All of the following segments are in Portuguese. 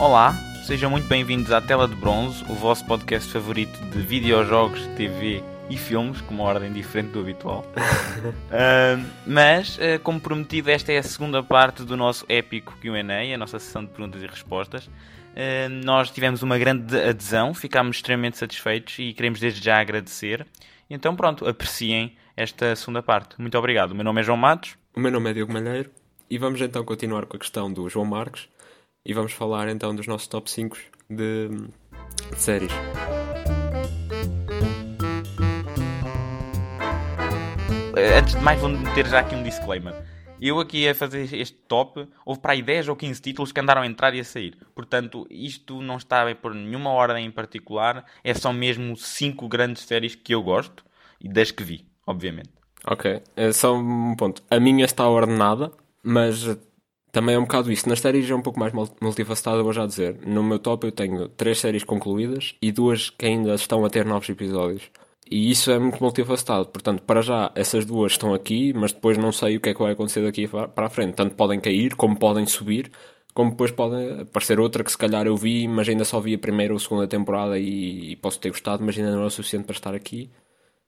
Olá, sejam muito bem-vindos à Tela de Bronze, o vosso podcast favorito de videojogos, TV e filmes, com uma ordem diferente do habitual. uh, mas, uh, como prometido, esta é a segunda parte do nosso épico QA, a nossa sessão de perguntas e respostas. Uh, nós tivemos uma grande adesão, ficámos extremamente satisfeitos e queremos desde já agradecer. Então, pronto, apreciem esta segunda parte. Muito obrigado. O meu nome é João Matos. O meu nome é Diogo Malheiro. E vamos então continuar com a questão do João Marques e vamos falar então dos nossos top 5 de, de séries. Antes de mais, vou meter já aqui um disclaimer. Eu aqui a fazer este top, houve para aí 10 ou 15 títulos que andaram a entrar e a sair. Portanto, isto não está por nenhuma ordem em particular, é só mesmo 5 grandes séries que eu gosto e das que vi, obviamente. Ok, é só um ponto. A minha está ordenada, mas também é um bocado isso. Nas séries é um pouco mais multifacetada, vou já dizer. No meu top eu tenho três séries concluídas e duas que ainda estão a ter novos episódios. E isso é muito multifacetado. Portanto, para já, essas duas estão aqui, mas depois não sei o que é que vai acontecer daqui para a frente. Tanto podem cair, como podem subir, como depois podem aparecer outra que se calhar eu vi, mas ainda só vi a primeira ou segunda temporada e, e posso ter gostado, mas ainda não é o suficiente para estar aqui.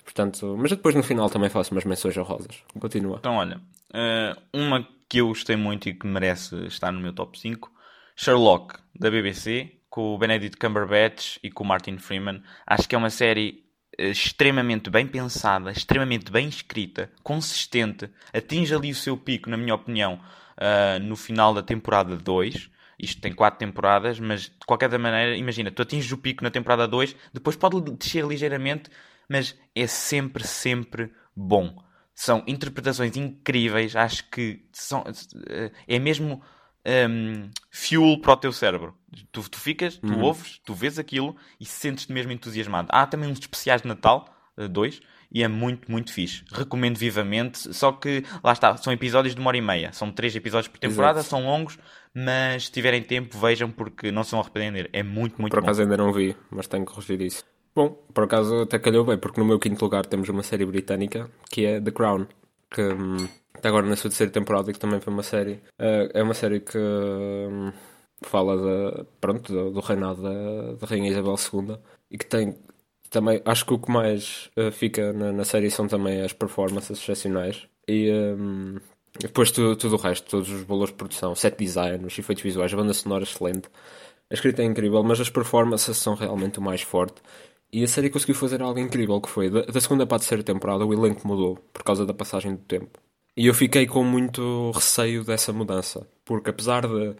Portanto, mas depois no final também faço umas menções honrosas. Continua. Então, olha, eh, uma que eu gostei muito e que merece estar no meu top 5, Sherlock, da BBC, com o Benedict Cumberbatch e com o Martin Freeman. Acho que é uma série eh, extremamente bem pensada, extremamente bem escrita, consistente, atinge ali o seu pico, na minha opinião, uh, no final da temporada 2. Isto tem 4 temporadas, mas de qualquer maneira, imagina, tu atinges o pico na temporada 2, depois pode descer ligeiramente, mas é sempre, sempre bom. São interpretações incríveis, acho que são, eh, é mesmo um, fuel para o teu cérebro. Tu, tu ficas, tu uhum. ouves, tu vês aquilo e sentes-te mesmo entusiasmado. Há também uns especiais de Natal, uh, dois, e é muito, muito fixe. Recomendo vivamente. Só que, lá está, são episódios de uma hora e meia. São três episódios por temporada, Exato. são longos, mas se tiverem tempo, vejam porque não se vão arrepender. É muito, muito por bom. Por acaso ainda não vi, mas tenho que corrigir isso. Bom, por acaso até calhou bem, porque no meu quinto lugar temos uma série britânica que é The Crown, que hum, está agora na sua terceira temporada que também foi uma série. Uh, é uma série que hum, fala de, pronto, do, do reinado da, da, Rainha Isabel II e que tem também. Acho que o que mais uh, fica na, na, série são também as performances excepcionais e. Um, depois tudo, tudo o resto, todos os valores de produção, set design, os efeitos visuais, a banda sonora excelente. A escrita é incrível, mas as performances são realmente o mais forte. E a série conseguiu fazer algo incrível, que foi, da, da segunda para a terceira temporada, o elenco mudou, por causa da passagem do tempo. E eu fiquei com muito receio dessa mudança, porque apesar de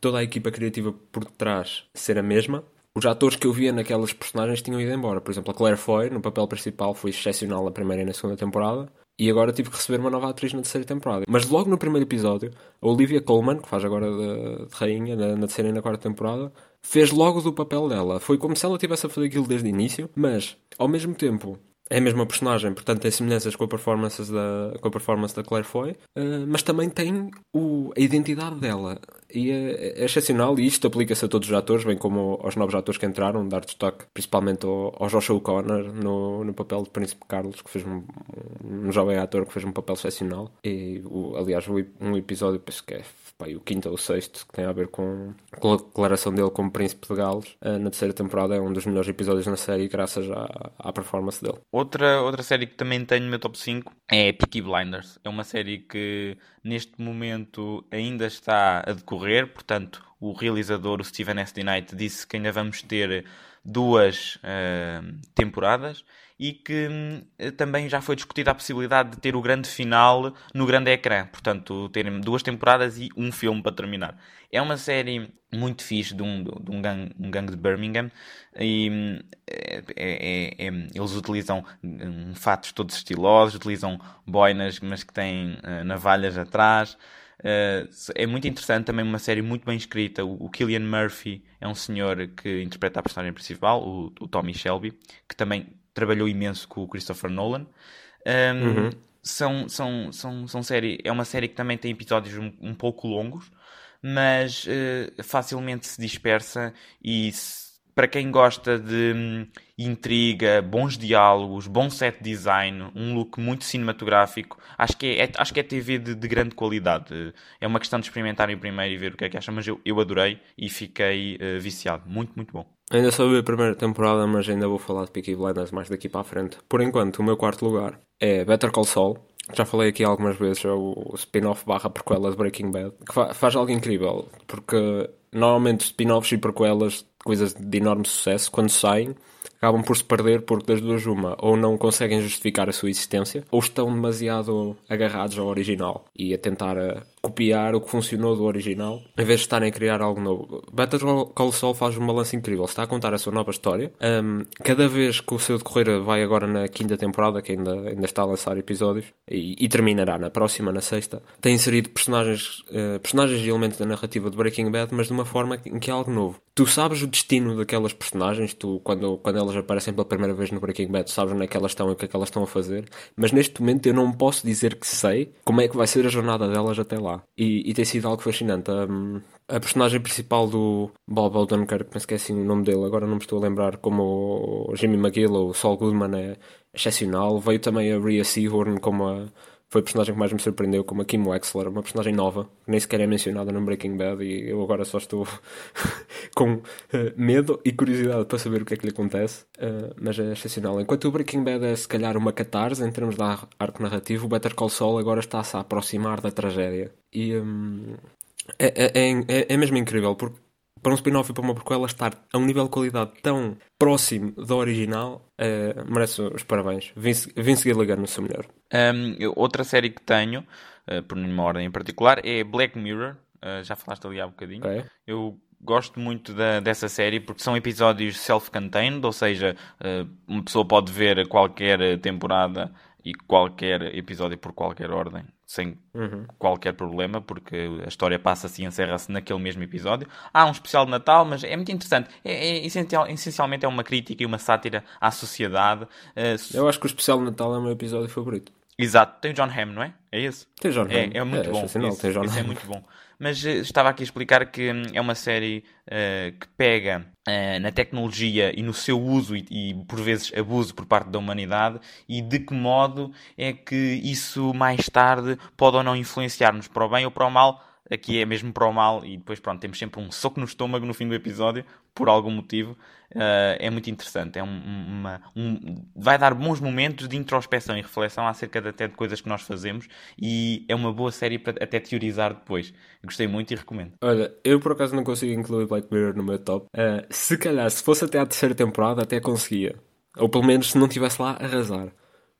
toda a equipa criativa por trás ser a mesma, os atores que eu via naquelas personagens tinham ido embora. Por exemplo, a Claire Foy, no papel principal, foi excepcional na primeira e na segunda temporada, e agora tive que receber uma nova atriz na terceira temporada. Mas logo no primeiro episódio, a Olivia Colman, que faz agora de, de rainha na, na terceira e na quarta temporada, fez logo do papel dela. Foi como se ela tivesse a fazer aquilo desde o início, mas ao mesmo tempo é a mesma personagem, portanto tem semelhanças com a performance da, com a performance da Claire Foy, uh, mas também tem o, a identidade dela. E é, é excepcional, e isto aplica-se a todos os atores, bem como aos novos atores que entraram, dar destaque principalmente ao, ao Joshua O'Connor no, no papel de Príncipe Carlos, que fez um, um jovem ator que fez um papel excepcional. E, o, aliás, um episódio, penso que é pá, o quinto ou o sexto, que tem a ver com, com a declaração dele como Príncipe de Gales, uh, na terceira temporada é um dos melhores episódios na série, graças à, à performance dele. Outra, outra série que também tenho no meu top 5 é Peaky Blinders. É uma série que neste momento ainda está a decorrer, portanto, o realizador, o Steven S. D. Knight, disse que ainda vamos ter duas uh, temporadas e que uh, também já foi discutida a possibilidade de ter o grande final no grande ecrã, portanto, terem duas temporadas e um filme para terminar. É uma série muito fixe de um, de um, gangue, um de Birmingham e hum, é, é, é, eles utilizam um, fatos todos estilosos, utilizam boinas, mas que têm uh, navalhas atrás. Uh, é muito interessante, também uma série muito bem escrita. O, o Killian Murphy é um senhor que interpreta a personagem principal, o, o Tommy Shelby, que também trabalhou imenso com o Christopher Nolan. Um, uhum. são, são, são, são série, é uma série que também tem episódios um, um pouco longos, mas uh, facilmente se dispersa e se para quem gosta de hum, intriga, bons diálogos, bom set design, um look muito cinematográfico, acho que é, é acho que é TV de, de, grande qualidade. É uma questão de experimentarem primeiro e ver o que é que acham, mas eu, eu adorei e fiquei uh, viciado. Muito, muito bom. Ainda só vi a primeira temporada, mas ainda vou falar de Peaky Blinders mais daqui para a frente. Por enquanto, o meu quarto lugar é Better Call Saul. Já falei aqui algumas vezes, é o spin-off barra prequela de Breaking Bad, que faz algo incrível, porque normalmente spin-offs e prequelas, coisas de enorme sucesso, quando saem, acabam por se perder porque das duas uma, ou não conseguem justificar a sua existência, ou estão demasiado agarrados ao original e a tentar a copiar o que funcionou do original, em vez de estarem a criar algo novo. Better Call Saul faz um balanço incrível, está a contar a sua nova história. Um, cada vez que o seu decorrer vai agora na quinta temporada, que ainda, ainda está a lançar episódios, e, e terminará na próxima, na sexta, tem inserido personagens, uh, personagens e elementos da narrativa de Breaking Bad, mas de uma forma em que é algo novo. Tu sabes o destino daquelas personagens, tu, quando, quando elas aparecem pela primeira vez no Breaking Bad, sabes onde é que elas estão e o que é que elas estão a fazer, mas neste momento eu não posso dizer que sei como é que vai ser a jornada delas até lá. E, e tem sido algo fascinante. Um, a personagem principal do Bob Odenkirk, me esqueci o nome dele, agora não me estou a lembrar, como o Jimmy McGill ou o Saul Goodman é excepcional. Veio também a Rhea Seahorn como a foi a personagem que mais me surpreendeu, como a Kim Wexler, uma personagem nova, nem sequer é mencionada no Breaking Bad e eu agora só estou com uh, medo e curiosidade para saber o que é que lhe acontece, uh, mas é excepcional. Enquanto o Breaking Bad é se calhar uma catarse em termos de arco narrativo, o Better Call Saul agora está-se a aproximar da tragédia. E um, é, é, é, é mesmo incrível, porque para um spin-off e para uma prequela estar a um nível de qualidade tão próximo da original, uh, merece os parabéns. Vince, Vince Gilligan no seu melhor. Um, outra série que tenho, uh, por nenhuma ordem em particular, é Black Mirror. Uh, já falaste ali há um bocadinho. Okay. Eu gosto muito da, dessa série porque são episódios self-contained, ou seja, uma pessoa pode ver qualquer temporada e qualquer episódio por qualquer ordem sem uhum. qualquer problema, porque a história passa-se e encerra-se naquele mesmo episódio. Há um especial de Natal, mas é muito interessante. É, é essencial, essencialmente é uma crítica e uma sátira à sociedade. Uh, Eu acho que o especial de Natal é o meu episódio favorito. Exato, tem o John Hamm, não é? É isso? Tem John é, Hamm. É, muito é, bom. Esse, tem John esse é muito bom. Mas uh, estava aqui a explicar que hum, é uma série uh, que pega uh, na tecnologia e no seu uso e, e, por vezes abuso por parte da humanidade e de que modo é que isso mais tarde pode ou não influenciar-nos para o bem ou para o mal aqui é mesmo para o mal e depois pronto, temos sempre um soco no estômago no fim do episódio, por algum motivo. Uh, é muito interessante. É um, uma, um, vai dar bons momentos de introspeção e reflexão acerca de, até de coisas que nós fazemos e é uma boa série para até teorizar depois. Gostei muito e recomendo. Olha, eu por acaso não consigo incluir Black Mirror no meu top. Uh, se calhar, se fosse até à terceira temporada, até conseguia. Ou pelo menos se não estivesse lá, arrasar.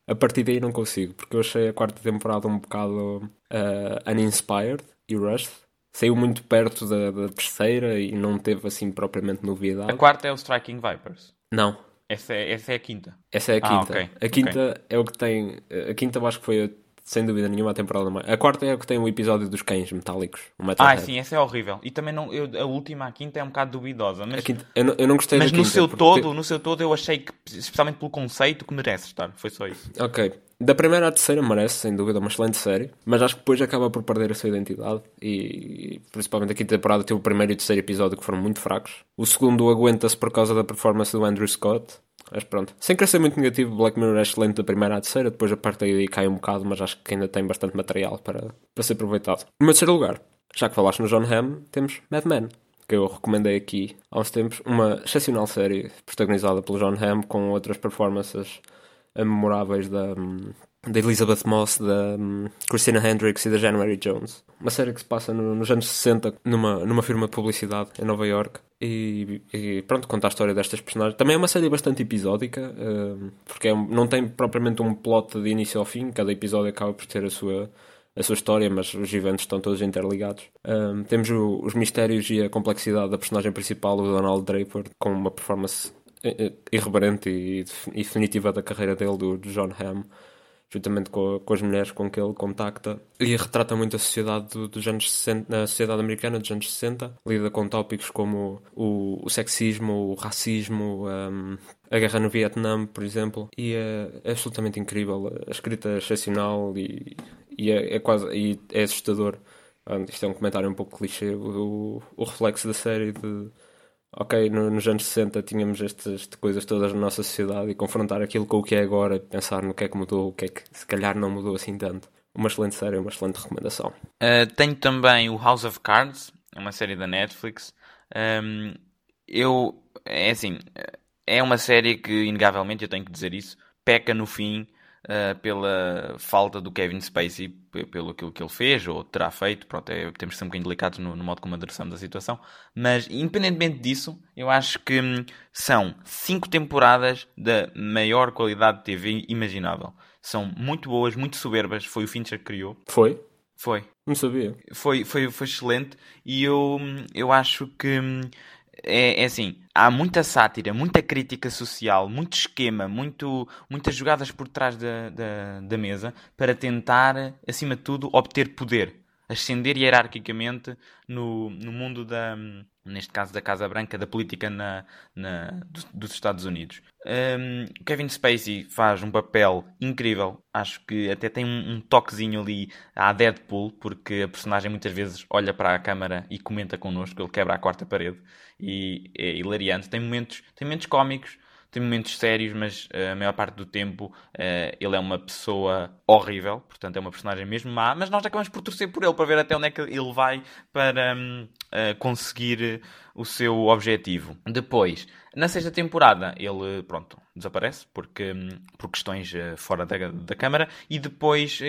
A partir daí não consigo, porque eu achei a quarta temporada um bocado uh, uninspired e Rush saiu muito perto da, da, terceira e não teve assim propriamente novidade. A quarta é o Striking Vipers? Não. Essa é, essa é a quinta? Essa é a ah, quinta. Ah, okay. A quinta okay. é o que tem. A quinta eu acho que foi a sem dúvida nenhuma, a temporada mais. A quarta é a que tem o episódio dos cães metálicos. ah, sim, essa é horrível. E também não, eu, a última, a quinta, é um bocado duvidosa. Mas, quinta, eu, não, eu, não, gostei mas no seu todo, no seu todo, eu achei que, especialmente pelo conceito, que merece estar. Foi só isso. Ok. Da primeira à terceira merece, sem dúvida, uma excelente série, mas acho que depois acaba por perder a sua identidade e principalmente a quinta temporada teve o primeiro e o terceiro episódio que foram muito fracos. O segundo aguenta-se por causa da performance do Andrew Scott, mas pronto. Sem querer ser muito negativo, Black Mirror é excelente da primeira à terceira, depois a partir daí cai um bocado, mas acho que ainda tem bastante material para, para ser aproveitado. No meu terceiro lugar, já que falaste no John Hamm, temos Mad Men, que eu recomendei aqui há uns tempos. Uma excepcional série protagonizada pelo John Hamm, com outras performances memoráveis da, da Elizabeth Moss, da um, Christina Hendricks e da January Jones. Uma série que se passa no, nos anos 60 numa, numa firma de publicidade em Nova York e, e, pronto, conta a história destas personagens. Também é uma série bastante episódica, uh, porque é, não tem propriamente um plot de início ao fim, cada episódio acaba por ter a sua, a sua história, mas os eventos estão todos interligados. Uh, temos o, os mistérios e a complexidade da personagem principal, o Donald Draper, com uma performance eh, irreverente e, e definitiva da carreira dele, do John Hamm juntamente com, com, as mulheres com que ele contacta, e retrata muito a sociedade do, dos anos 60, a sociedade americana dos anos 60, lida com tópicos como o, o sexismo, o racismo, um, a guerra no Vietnã, por exemplo, e é, é, absolutamente incrível, a escrita é excepcional e, e é, é, quase e é assustador. Isto é um comentário um pouco clichê, o, o reflexo da série de ok, no, nos anos 60 tínhamos estas coisas todas na nossa sociedade e confrontar aquilo com o que é agora, pensar no que é que mudou, o que é que se calhar não mudou assim tanto. Uma excelente série, uma excelente recomendação. Uh, tenho também o House of Cards, uma série da Netflix. Um, eu, é assim, é uma série que, inegavelmente, eu tenho que dizer isso, peca no fim uh, pela falta do Kevin Spacey, pelo aquilo que ele fez ou terá feito. Pronto, é, temos que ser um bocadinho delicados no, no, modo como adressamos a situação. Mas, independentemente disso, eu acho que hum, são cinco temporadas da maior qualidade de TV imaginável. São muito boas, muito soberbas. Foi o Fincher que criou. Foi? Foi. Não sabia. Foi, foi, foi excelente e eu, hum, eu acho que hum, é, é, assim, há muita sátira, muita crítica social, muito esquema, muito, muitas jogadas por trás da, da, da mesa para tentar, acima de tudo, obter poder. Ascender hierarquicamente no, no mundo da, neste caso da Casa Branca, da política na, na, dos Estados Unidos. Um, Kevin Spacey faz um papel incrível, acho que até tem um, um, toquezinho ali à Deadpool, porque a personagem muitas vezes olha para a câmara e comenta connosco, ele quebra a quarta parede e é hilariante. Tem momentos, tem momentos cómicos, tem momentos sérios, mas uh, a maior parte do tempo uh, ele é uma pessoa horrível, portanto é uma personagem mesmo má, mas nós acabamos por torcer por ele para ver até onde é que ele vai para um, uh, eh, conseguir o seu objetivo. Depois, na sexta temporada, ele, pronto, desaparece porque, um, por questões fora da, da Câmara e depois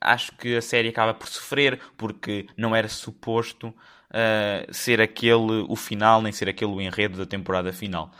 acho que a série acaba por sofrer porque não era suposto ser aquele o final, nem ser aquele o enredo da temporada final.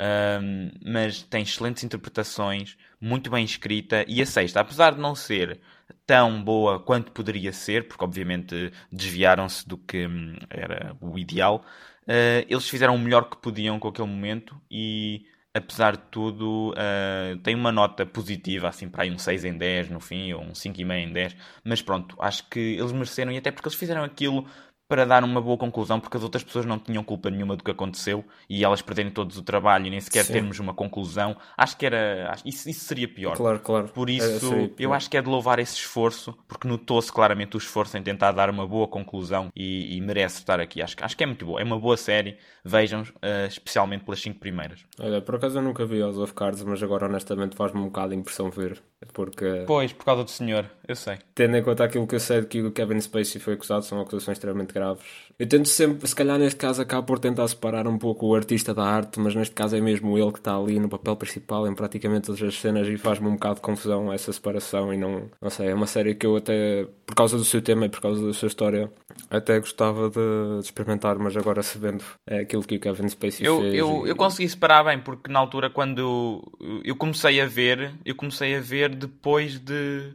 Um, mas tem excelentes interpretações, muito bem escrita. E a sexta, apesar de não ser tão boa quanto poderia ser, porque obviamente desviaram-se do que hum, era o ideal, uh, eles fizeram o melhor que podiam com aquele momento e. Apesar de tudo, uh, tem uma nota positiva, assim, para aí um 6 em 10 no fim, ou um 5,5 em 10. Mas pronto, acho que eles mereceram, e até porque eles fizeram aquilo para dar uma boa conclusão, porque as outras pessoas não tinham culpa nenhuma do que aconteceu e elas perderem todos o trabalho e nem sequer Sim. termos uma conclusão. Acho que era. Acho, isso, isso seria pior. Claro, claro. Por isso, eu acho que é de louvar esse esforço, porque notou-se claramente o esforço em tentar dar uma boa conclusão e, e, merece estar aqui. Acho, acho que é muito boa. É uma boa série. Vejam, uh, especialmente pelas cinco primeiras. Olha, por acaso eu nunca vi House of Cards, mas agora honestamente faz-me um bocado de impressão ver. Porque. Pois, por causa do senhor, eu sei. Tendo em conta aquilo que eu sei de que o Kevin Spacey foi acusado, são acusações extremamente graves. Eu tento sempre, se calhar neste caso acabo por tentar separar um pouco o artista da arte, mas neste caso é mesmo ele que está ali no papel principal em praticamente todas as cenas e faz-me um bocado de confusão essa separação e não, não sei, é uma série que eu até, por causa do seu tema e por causa da sua história, até gostava de, de experimentar, mas agora sabendo é aquilo que o Kevin Spacey eu, fez. Eu, e... eu consegui separar bem, porque na altura quando eu comecei a ver, eu comecei a ver depois de...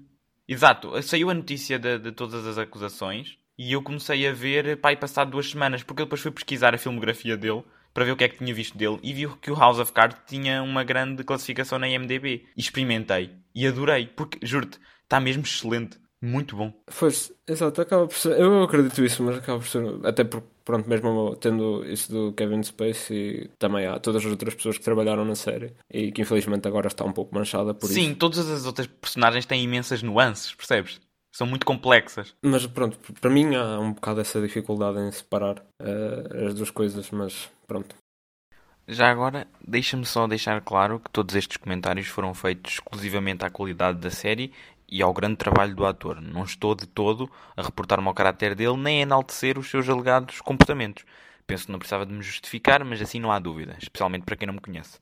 Exato, saiu a notícia de, de todas as acusações e eu comecei a ver, pá, e passado duas semanas, porque eu depois fui pesquisar a filmografia dele para ver o que é que tinha visto dele e vi que o House of Cards tinha uma grande classificação na IMDb. E experimentei e adorei, porque, juro-te, está mesmo excelente. Muito bom. Pois, exato, acaba por ser. Eu acredito isso, mas acaba por ser. Até porque, pronto, mesmo tendo isso do Kevin Spacey, também há todas as outras pessoas que trabalharam na série e que infelizmente agora está um pouco manchada por Sim, isso. Sim, todas as outras personagens têm imensas nuances, percebes? São muito complexas. Mas pronto, para mim há um bocado essa dificuldade em separar uh, as duas coisas, mas pronto. Já agora, deixa-me só deixar claro que todos estes comentários foram feitos exclusivamente à qualidade da série e ao grande trabalho do ator. Não estou de todo a reportar-me ao caráter dele nem a enaltecer os seus alegados comportamentos. Penso que não precisava de me justificar, mas assim não há dúvida, especialmente para quem não me conhece.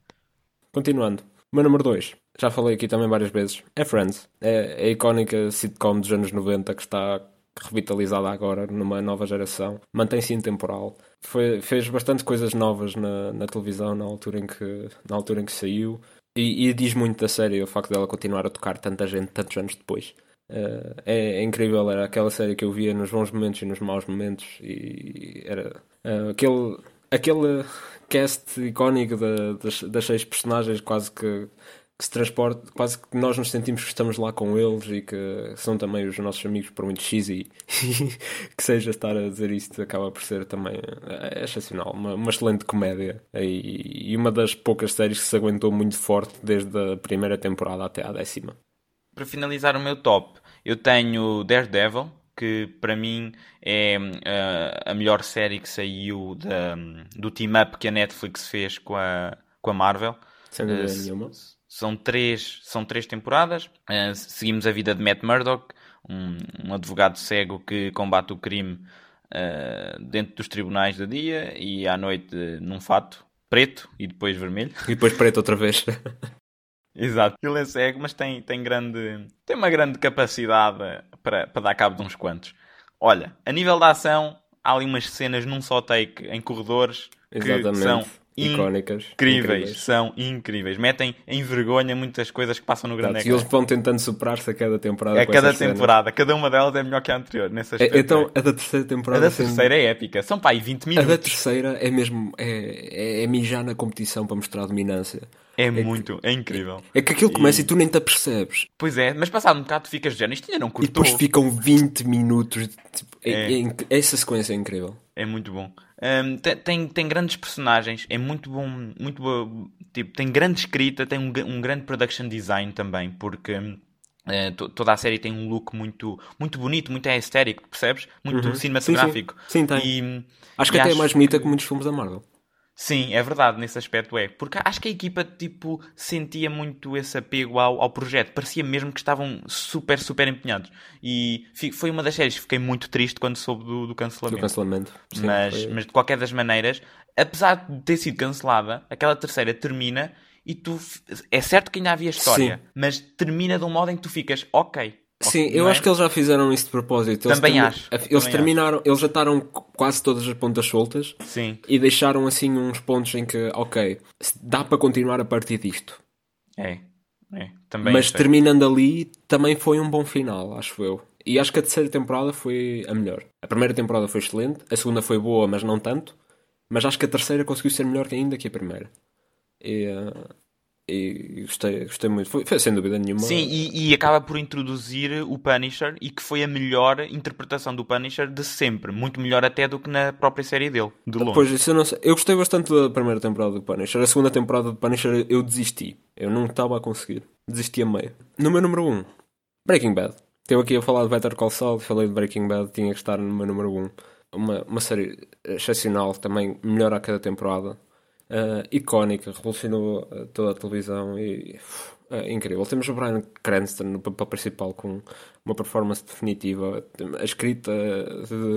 Continuando. Meu número 2 já falei aqui também várias vezes, é Friends. É a icónica sitcom dos anos 90 que está revitalizada agora numa nova geração. Mantém-se intemporal. Foi, fez bastante coisas novas na, na televisão na altura em que, na altura em que saiu. E, e diz muito da série o facto dela continuar a tocar tanta gente tantos anos depois. Uh, é, é, incrível, era aquela série que eu via nos bons momentos e nos maus momentos. E era uh, aquele, aquele cast icónico da, das, das seis personagens quase que que se transporte, quase que nós nos sentimos que estamos lá com eles e que são também os nossos amigos por muito X e que seja estar a dizer isto acaba por ser também é, excepcional, uma, uma excelente comédia e, e, uma das poucas séries que se aguentou muito forte desde a primeira temporada até à décima. Para finalizar o meu top, eu tenho Daredevil, que para mim é uh, a melhor série que saiu da, do team-up que a Netflix fez com a, com a Marvel. Sem dúvida uh, nenhuma. São três, são três temporadas. Uh, seguimos a vida de Matt Murdock, um, um advogado cego que combate o crime dentro dos tribunais de dia e à noite num fato preto e depois vermelho. E depois preto outra vez. Exato. Ele é cego, mas tem, tem, grande, tem uma grande capacidade para, para dar cabo de uns quantos. Olha, a nível da ação, há ali umas cenas num só take em corredores Exatamente. que são icónicas. Incríveis, incríveis, são incríveis. Metem em vergonha muitas coisas que passam no grande E eles vão tentando superar-se a cada temporada. A cada temporada, cenas. cada uma delas é melhor que a anterior. Nesse é, então, a da terceira temporada. A da terceira é épica, são pá, aí 20 minutos. A da terceira é mesmo. É, é, é mijar na competição para mostrar dominância. É, é muito, que, é incrível. É, é que aquilo começa e... e tu nem te apercebes. Pois é, mas passado um bocado tu ficas já, isto ainda não curtou. E depois ficam 20 minutos. Tipo, é, é. essa sequência é incrível. É muito bom. Um, tem, tem, grandes personagens, é muito bom, muito bom, tipo, tem grande escrita, tem um, um grande production design também, porque uh, toda a série tem um look muito, muito bonito, muito estético, percebes? Muito uhum. cinematográfico. Sim, sim. sim tem. E, acho que até é mais bonita que muitos filmes da Marvel. Sim, é verdade, nesse aspecto é. Porque acho que a equipa, tipo, sentia muito esse apego ao, ao projeto. Parecia mesmo que estavam super, super empenhados. E foi uma das séries que fiquei muito triste quando soube do, do cancelamento. Do cancelamento. Sim, mas, foi... mas, de qualquer das maneiras, apesar de ter sido cancelada, aquela terceira termina e tu... É certo que ainda havia história, Sim. mas termina de um modo em que tu ficas, ok, Sim, eu é? acho que eles já fizeram isso de propósito. Eles também acho. Eles também terminaram, acho. eles já estaram quase todas as pontas soltas. Sim. E deixaram assim uns pontos em que, ok, dá para continuar a partir disto. É, é. Também Mas sei. terminando ali, também foi um bom final, acho eu. E acho que a terceira temporada foi a melhor. A primeira temporada foi excelente, a segunda foi boa, mas não tanto. Mas acho que a terceira conseguiu ser melhor ainda que a primeira. E, uh, e gostei, gostei muito. Foi, foi sem dúvida nenhuma. Sim, e, e, acaba por introduzir o Punisher e que foi a melhor interpretação do Punisher de sempre. Muito melhor até do que na própria série dele, de longe. Pois, isso eu, não sei. eu gostei bastante da primeira temporada do Punisher. A segunda temporada do Punisher eu desisti. Eu não estava a conseguir. Desisti a meio. No meu número 1, um, Breaking Bad. Estou aqui a falar de Better Call Saul, falei de Breaking Bad, tinha que estar no meu número 1. Um. Uma, uma série excepcional, também melhor a cada temporada uh, icónica, revolucionou eh, toda a televisão e uh, incrível. Temos o Brian Cranston no papel principal com uma performance definitiva, a escrita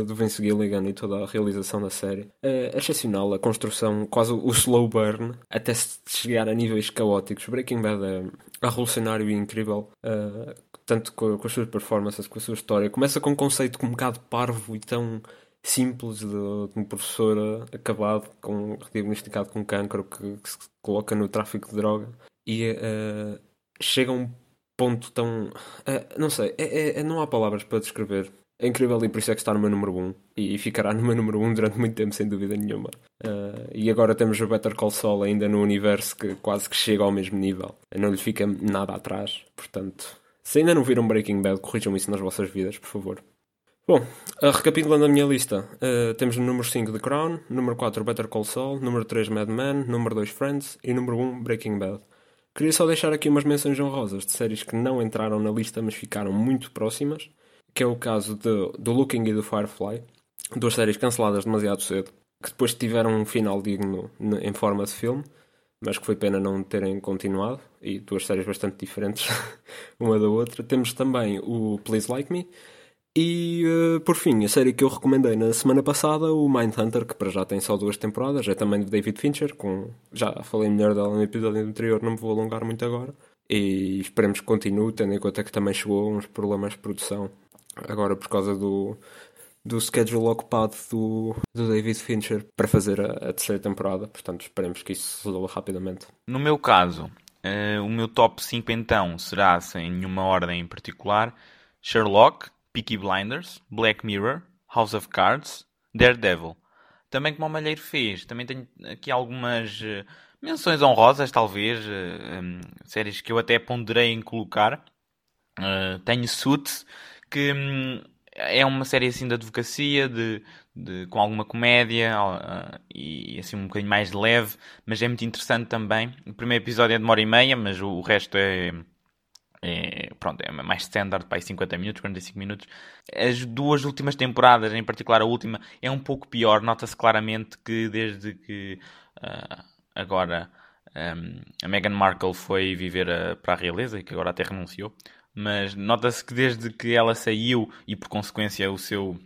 de Vince Gilligan e toda a realização da série. É excepcional, a construção, quase o slow burn, até chegar a níveis caóticos. Breaking Bad é revolucionário e incrível. Tanto com, com, as suas performances, com a sua história. Começa com um conceito um bocado parvo e tão simples de, de um professor acabado, com, diagnosticado com cancro, que, que, se coloca no tráfico de droga e uh, chega a um ponto tão. Uh, não sei, é, é, é, não há palavras para descrever. É incrível e por isso é que está no meu número 1 e ficará no meu número 1 durante muito tempo, sem dúvida nenhuma. Uh, e agora temos o Better Call Saul ainda no universo que quase que chega ao mesmo nível. Não lhe fica nada atrás, portanto. Se ainda não viram Breaking Bad, corrijam isso nas vossas vidas, por favor. Bom, uh, recapitulando a minha lista, uh, temos no número 5 The Crown, número 4 Better Call Saul, número 3 Mad Men, número 2 Friends e número 1 Breaking Bad. Queria só deixar aqui umas menções honrosas de séries que não entraram na lista mas ficaram muito próximas, que é o caso de, do Looking e do Firefly, duas séries canceladas demasiado cedo, que depois tiveram um final digno em forma de filme, mas que foi pena não terem continuado, e duas séries bastante diferentes uma da outra. Temos também o Please Like Me, e uh, por fim, a série que eu recomendei na semana passada, o Mindhunter, que para já tem só duas temporadas, é também de David Fincher, com já falei melhor dela no episódio anterior, não me vou alongar muito agora. E esperemos que continue, tendo em conta que também chegou a uns problemas de produção agora por causa do, do schedule ocupado do, do David Fincher para fazer a, a terceira temporada. Portanto, esperemos que isso se resolva rapidamente. No meu caso, uh, o meu top 5 então será, sem nenhuma ordem em particular, Sherlock, Peaky Blinders, Black Mirror, House of Cards, Daredevil. Também como o Malheiro fez, também tenho aqui algumas uh, menções honrosas, talvez, eh, um, séries que eu até ponderei em colocar. Uh, tenho Suits, que um, é uma série assim de advocacia, de, de com alguma comédia e assim um bocadinho mais leve, mas é muito interessante também. O primeiro episódio é de uma hora e meia, mas o resto é é, pronto, é mais standard, para aí 50 minutos, 45 minutos. As duas últimas temporadas, em particular a última, é um pouco pior. Nota-se claramente que desde que uh, agora um, a Meghan Markle foi viver a, para a realeza e que agora até renunciou, mas nota-se que desde que ela saiu e por consequência o seu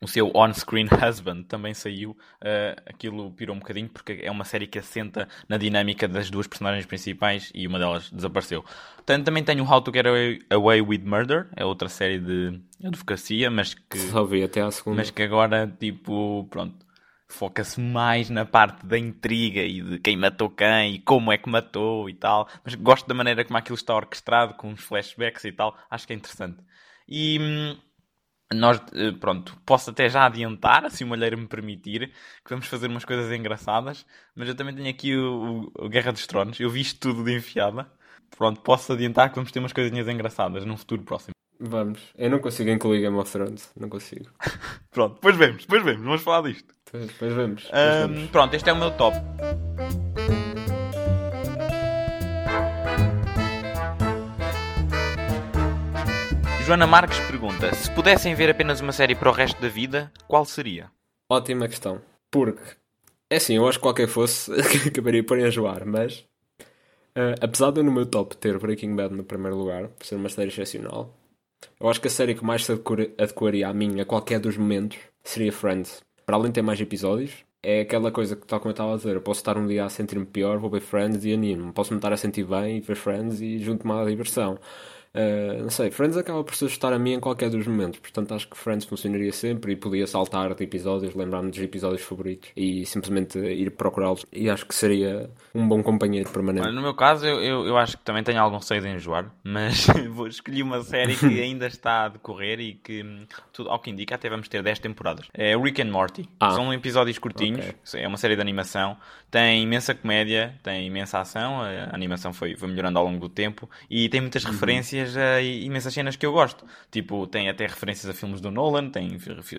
o seu on-screen husband também saiu, uh, aquilo pirou um bocadinho porque é uma série que assenta na dinâmica das duas personagens principais e uma delas desapareceu. Tanto, também tenho How to Get Away, Away, with Murder, é outra série de advocacia, mas que só vi até à segunda. Mas que agora tipo, pronto, foca-se mais na parte da intriga e de quem matou quem e como é que matou e tal. Mas gosto da maneira como aquilo está orquestrado com os flashbacks e tal, acho que é interessante. E hum, nós, eh, pronto, posso até já adiantar, se o Malheiro me permitir, que vamos fazer umas coisas engraçadas, mas eu também tenho aqui o, o, Guerra dos Tronos, eu vi isto tudo de enfiada. Pronto, posso adiantar que vamos ter umas coisinhas engraçadas num futuro próximo. Vamos, eu não consigo incluir Game of Thrones, não consigo. pronto, depois vemos, depois vemos, vamos falar disto. Depois, depois vemos. Depois um, vemos. Pronto, este é o meu top. Joana Marques pergunta: se pudessem ver apenas uma série para o resto da vida, qual seria? Ótima questão. Porque, é assim, eu acho que qualquer fosse acabaria por enjoar, mas uh, apesar de eu no meu top ter Breaking Bad no primeiro lugar, por ser uma série excepcional, eu acho que a série que mais se adequaria a mim a qualquer dos momentos seria Friends. Para além de ter mais episódios, é aquela coisa que, tal como eu estava a dizer, eu posso estar um dia a sentir-me pior, vou ver Friends e animo. Posso me estar a sentir bem e ver Friends e junto-me à diversão. Uh, não sei, Friends acaba por se ajustar a mim em qualquer dos momentos, portanto acho que Friends funcionaria sempre e podia saltar de episódios, lembrar-me dos episódios favoritos e simplesmente ir procurá-los. E acho que seria um bom companheiro permanente. Olha, no meu caso, eu, eu, eu, acho que também tenho algum receio de enjoar, mas vou escolher uma série que ainda está a decorrer e que, tudo ao que indica, até vamos ter 10 temporadas. É Rick and Morty. Ah. São episódios curtinhos, okay. é uma série de animação, tem imensa comédia, tem imensa ação, a animação foi, foi melhorando ao longo do tempo e tem muitas uhum. referências referências a imensas cenas que eu gosto. Tipo, tem até referências a filmes do Nolan, tem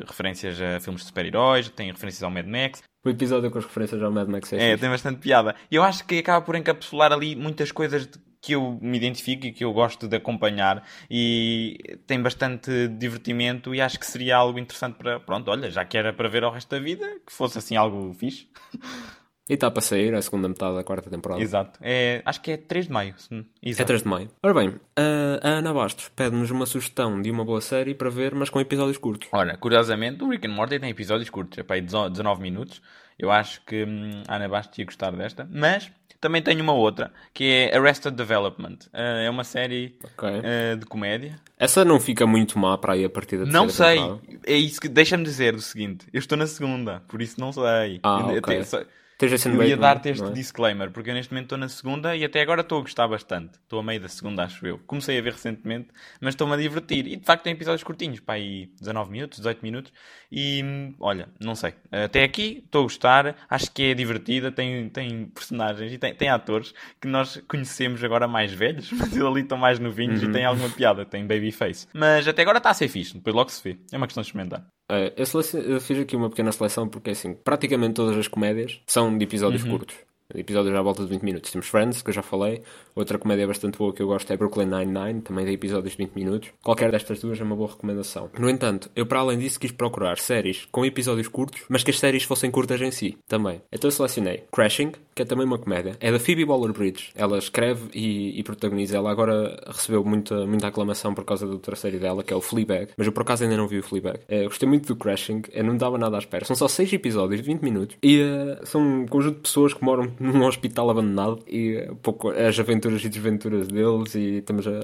referências a filmes de super-heróis, tem referências ao Mad Max. O episódio com as referências ao Mad Max é, é tem bastante piada. Eu acho que acaba por encapsular ali muitas coisas que eu me identifico e que eu gosto de acompanhar e tem bastante divertimento e acho que seria algo interessante para, pronto, olha, já que era para ver ao resto da vida, que fosse assim algo fixe. E está para sair a segunda metade da quarta temporada. Exato. É, acho que é 3 de maio. Exato. É 3 de maio. Ora bem, a Ana Bastos pede-nos uma sugestão de uma boa série para ver, mas com episódios curtos. Olha, curiosamente, o Rick and Morty tem episódios curtos. É para aí 19 minutos. Eu acho que hum, a Ana Bastos ia gostar desta. Mas também tenho uma outra, que é Arrested Development. Uh, é uma série okay. uh, de comédia. Essa não fica muito má para aí a partir da Não sei. Temporada. É isso que... Deixa-me dizer o seguinte. Eu estou na segunda, por isso não sei. Ah, eu, okay. eu, Jason eu ia dar-te este é? disclaimer, porque eu neste momento estou na segunda e até agora estou a gostar bastante. Estou a meio da segunda, acho eu. Comecei a ver recentemente, mas estou-me a divertir. E de facto tem episódios curtinhos, para aí 19 minutos, 18 minutos. E olha, não sei. Até aqui estou a gostar, acho que é divertida, tem, tem personagens e tem, tem atores que nós conhecemos agora mais velhos, mas eles ali estão mais novinhos uhum. e tem alguma piada, tem babyface. Mas até agora está a ser fixe, depois logo se vê. É uma questão de experimentar. É, eu, eu, fiz aqui uma pequena seleção porque assim, praticamente todas as comédias são de episódios uhum. curtos episódios à volta de 20 minutos. Temos Friends, que eu já falei. Outra comédia bastante boa que eu gosto é Brooklyn Nine-Nine, também tem episódios de 20 minutos. Qualquer destas duas é uma boa recomendação. No entanto, eu para além disso quis procurar séries com episódios curtos, mas que as séries fossem curtas em si, também. Então eu selecionei Crashing, que é também uma comédia. É da Phoebe Waller-Bridge. Ela escreve e, e, protagoniza. Ela agora recebeu muita, muita aclamação por causa outra série dela, que é o Fleabag. Mas eu por acaso ainda não vi o Fleabag. É, gostei muito do Crashing. Eu não dava nada à espera. São só 6 episódios de 20 minutos. E uh, são um conjunto de pessoas que moram num hospital abandonado e pouco as aventuras e desventuras deles e temos a,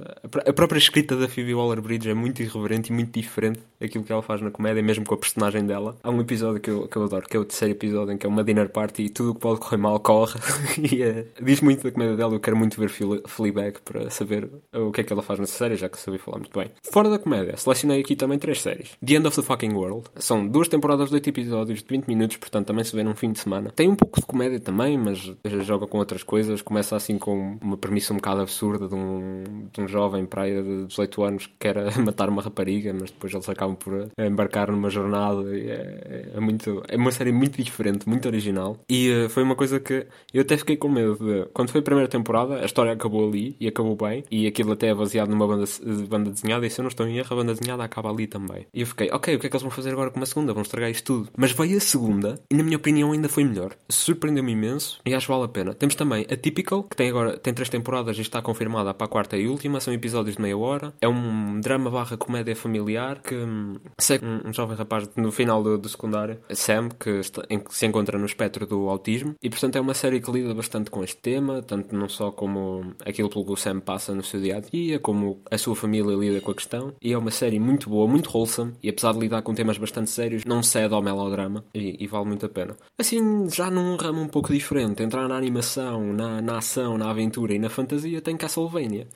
a própria escrita da Phoebe Waller-Bridge é muito irreverente e muito diferente daquilo que ela faz na comédia, mesmo com a personagem dela. Há um episódio que eu, que eu adoro, que é o terceiro episódio em que é uma dinner party e tudo o que pode correr mal corre e é, diz muito da comédia dela, eu quero muito ver Fleabag para saber o que é que ela faz nessa série, já que sabia falar muito bem. Fora da comédia, selecionei aqui também três séries. The End of the Fucking World. São duas temporadas de 8 episódios de 20 minutos, portanto também se vê num fim de semana. Tem um pouco de comédia também, mas joga com outras coisas. Começa assim com uma premissa um bocado absurda de um, de um jovem praia de 18 anos que quer matar uma rapariga, mas depois eles acabam por embarcar numa jornada. É, é, muito, é uma série muito diferente, muito original. E uh, foi uma coisa que eu até fiquei com medo de. Quando foi a primeira temporada, a história acabou ali e acabou bem. E aquilo até é baseado numa banda, banda desenhada. E se eu não estou em erro, a banda desenhada acaba ali também. E eu fiquei, ok, o que é que eles vão fazer agora com uma segunda? Vão estragar isto tudo. Mas veio a segunda e, na minha opinião, ainda foi melhor. Surpreendeu-me imenso e acho que vale a pena. Temos também a Typical, que tem agora tem três temporadas e está confirmada para a quarta e última. São episódios de meia hora. É um drama barra comédia familiar que hum, segue um, um, jovem rapaz no final do, do secundário, Sam, que, está, em, se encontra no espectro do autismo. E portanto é uma série que lida bastante com este tema, tanto não só como aquilo pelo que o Sam passa no seu dia a dia, como a sua família lida com a questão. E é uma série muito boa, muito wholesome. E apesar de lidar com temas bastante sérios, não cede ao melodrama e, e vale muito a pena. Assim, já num ramo um pouco diferente, entrar na animação, na, na ação, na aventura e na fantasia, tem Castlevania.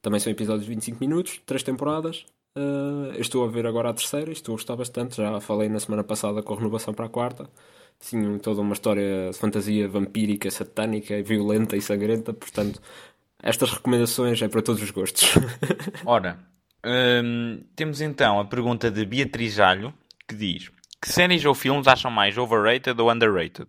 Também são episódios de 25 minutos, 3 temporadas. Uh, estou a ver agora a terceira estou a gostar bastante. Já falei na semana passada com a renovação para a quarta. Sim, toda uma história de fantasia vampírica, satânica, violenta e sangrenta. Portanto, estas recomendações é para todos os gostos. Ora, hum, temos então a pergunta de Beatriz Jalho que diz: Que séries ou filmes acham mais overrated ou underrated?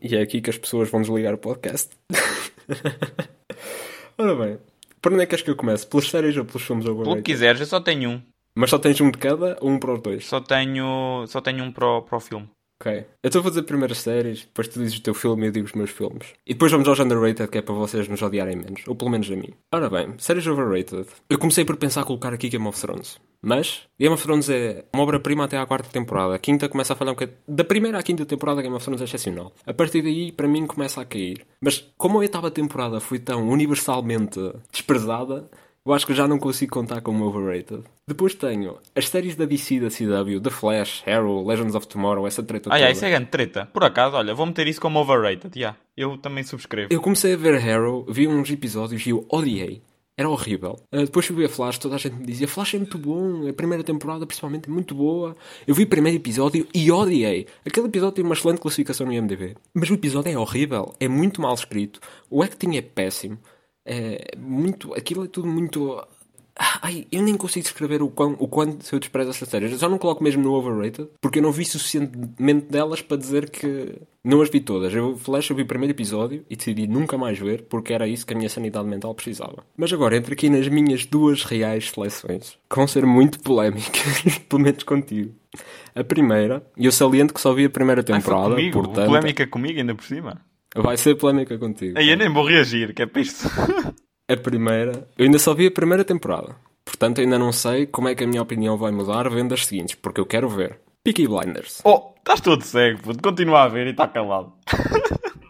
E é aqui que as pessoas vão desligar o podcast. Ora bem, por onde é que és que eu começo? Pelas séries ou pelos filmes? Pelo que quiseres, eu só tenho um. Mas só tens um de cada ou um para os dois? Só tenho, só tenho um para o, para o filme. Ok. Eu estou a fazer primeiras séries, depois tu dizes o teu filme e eu digo os meus filmes. E depois vamos aos underrated, que é para vocês nos odiarem menos. Ou pelo menos a mim. Ora bem, séries overrated. Eu comecei por pensar colocar aqui Game of Thrones. Mas Game of Thrones é uma obra-prima até à quarta temporada. A quinta começa a falhar um bocadinho. Da primeira à quinta temporada, Game of Thrones é excepcional. A partir daí, para mim, começa a cair. Mas como a oitava temporada foi tão universalmente desprezada, eu acho que já não consigo contar como overrated. Depois tenho as séries da DC da CW, The Flash, Arrow, Legends of Tomorrow, essa treta ah, toda. Ah, isso é grande treta. Por acaso, olha, vou meter isso como overrated. Yeah. Eu também subscrevo. Eu comecei a ver Arrow, vi uns episódios e eu odiei. Era horrível. Uh, depois fui ver a Flash, toda a gente me dizia Flash é muito bom, a primeira temporada principalmente é muito boa. Eu vi o primeiro episódio e odiei. Aquele episódio tem uma excelente classificação no IMDb. Mas o episódio é horrível, é muito mal escrito, o acting é péssimo. É muito, aquilo é tudo muito. Ai, eu nem consigo descrever o, quão, o quanto eu desprezo essa série. Eu só não coloco mesmo no overrated, porque eu não vi suficientemente delas para dizer que não as vi todas. Eu Flash eu vi o primeiro episódio e decidi nunca mais ver, porque era isso que a minha sanidade mental precisava. Mas agora entro aqui nas minhas duas reais seleções, que vão ser muito polémicas, pelo menos contigo. A primeira, e eu saliento que só vi a primeira temporada, Ai, portanto... Polémica comigo ainda por cima? Vai ser polémica contigo. Aí eu nem vou reagir, que é para isto. a primeira. Eu ainda só vi a primeira temporada. Portanto, ainda não sei como é que a minha opinião vai mudar vendo as seguintes, porque eu quero ver. Peaky Blinders. Oh, estás todo cego, puto. Continua a ver e está calado.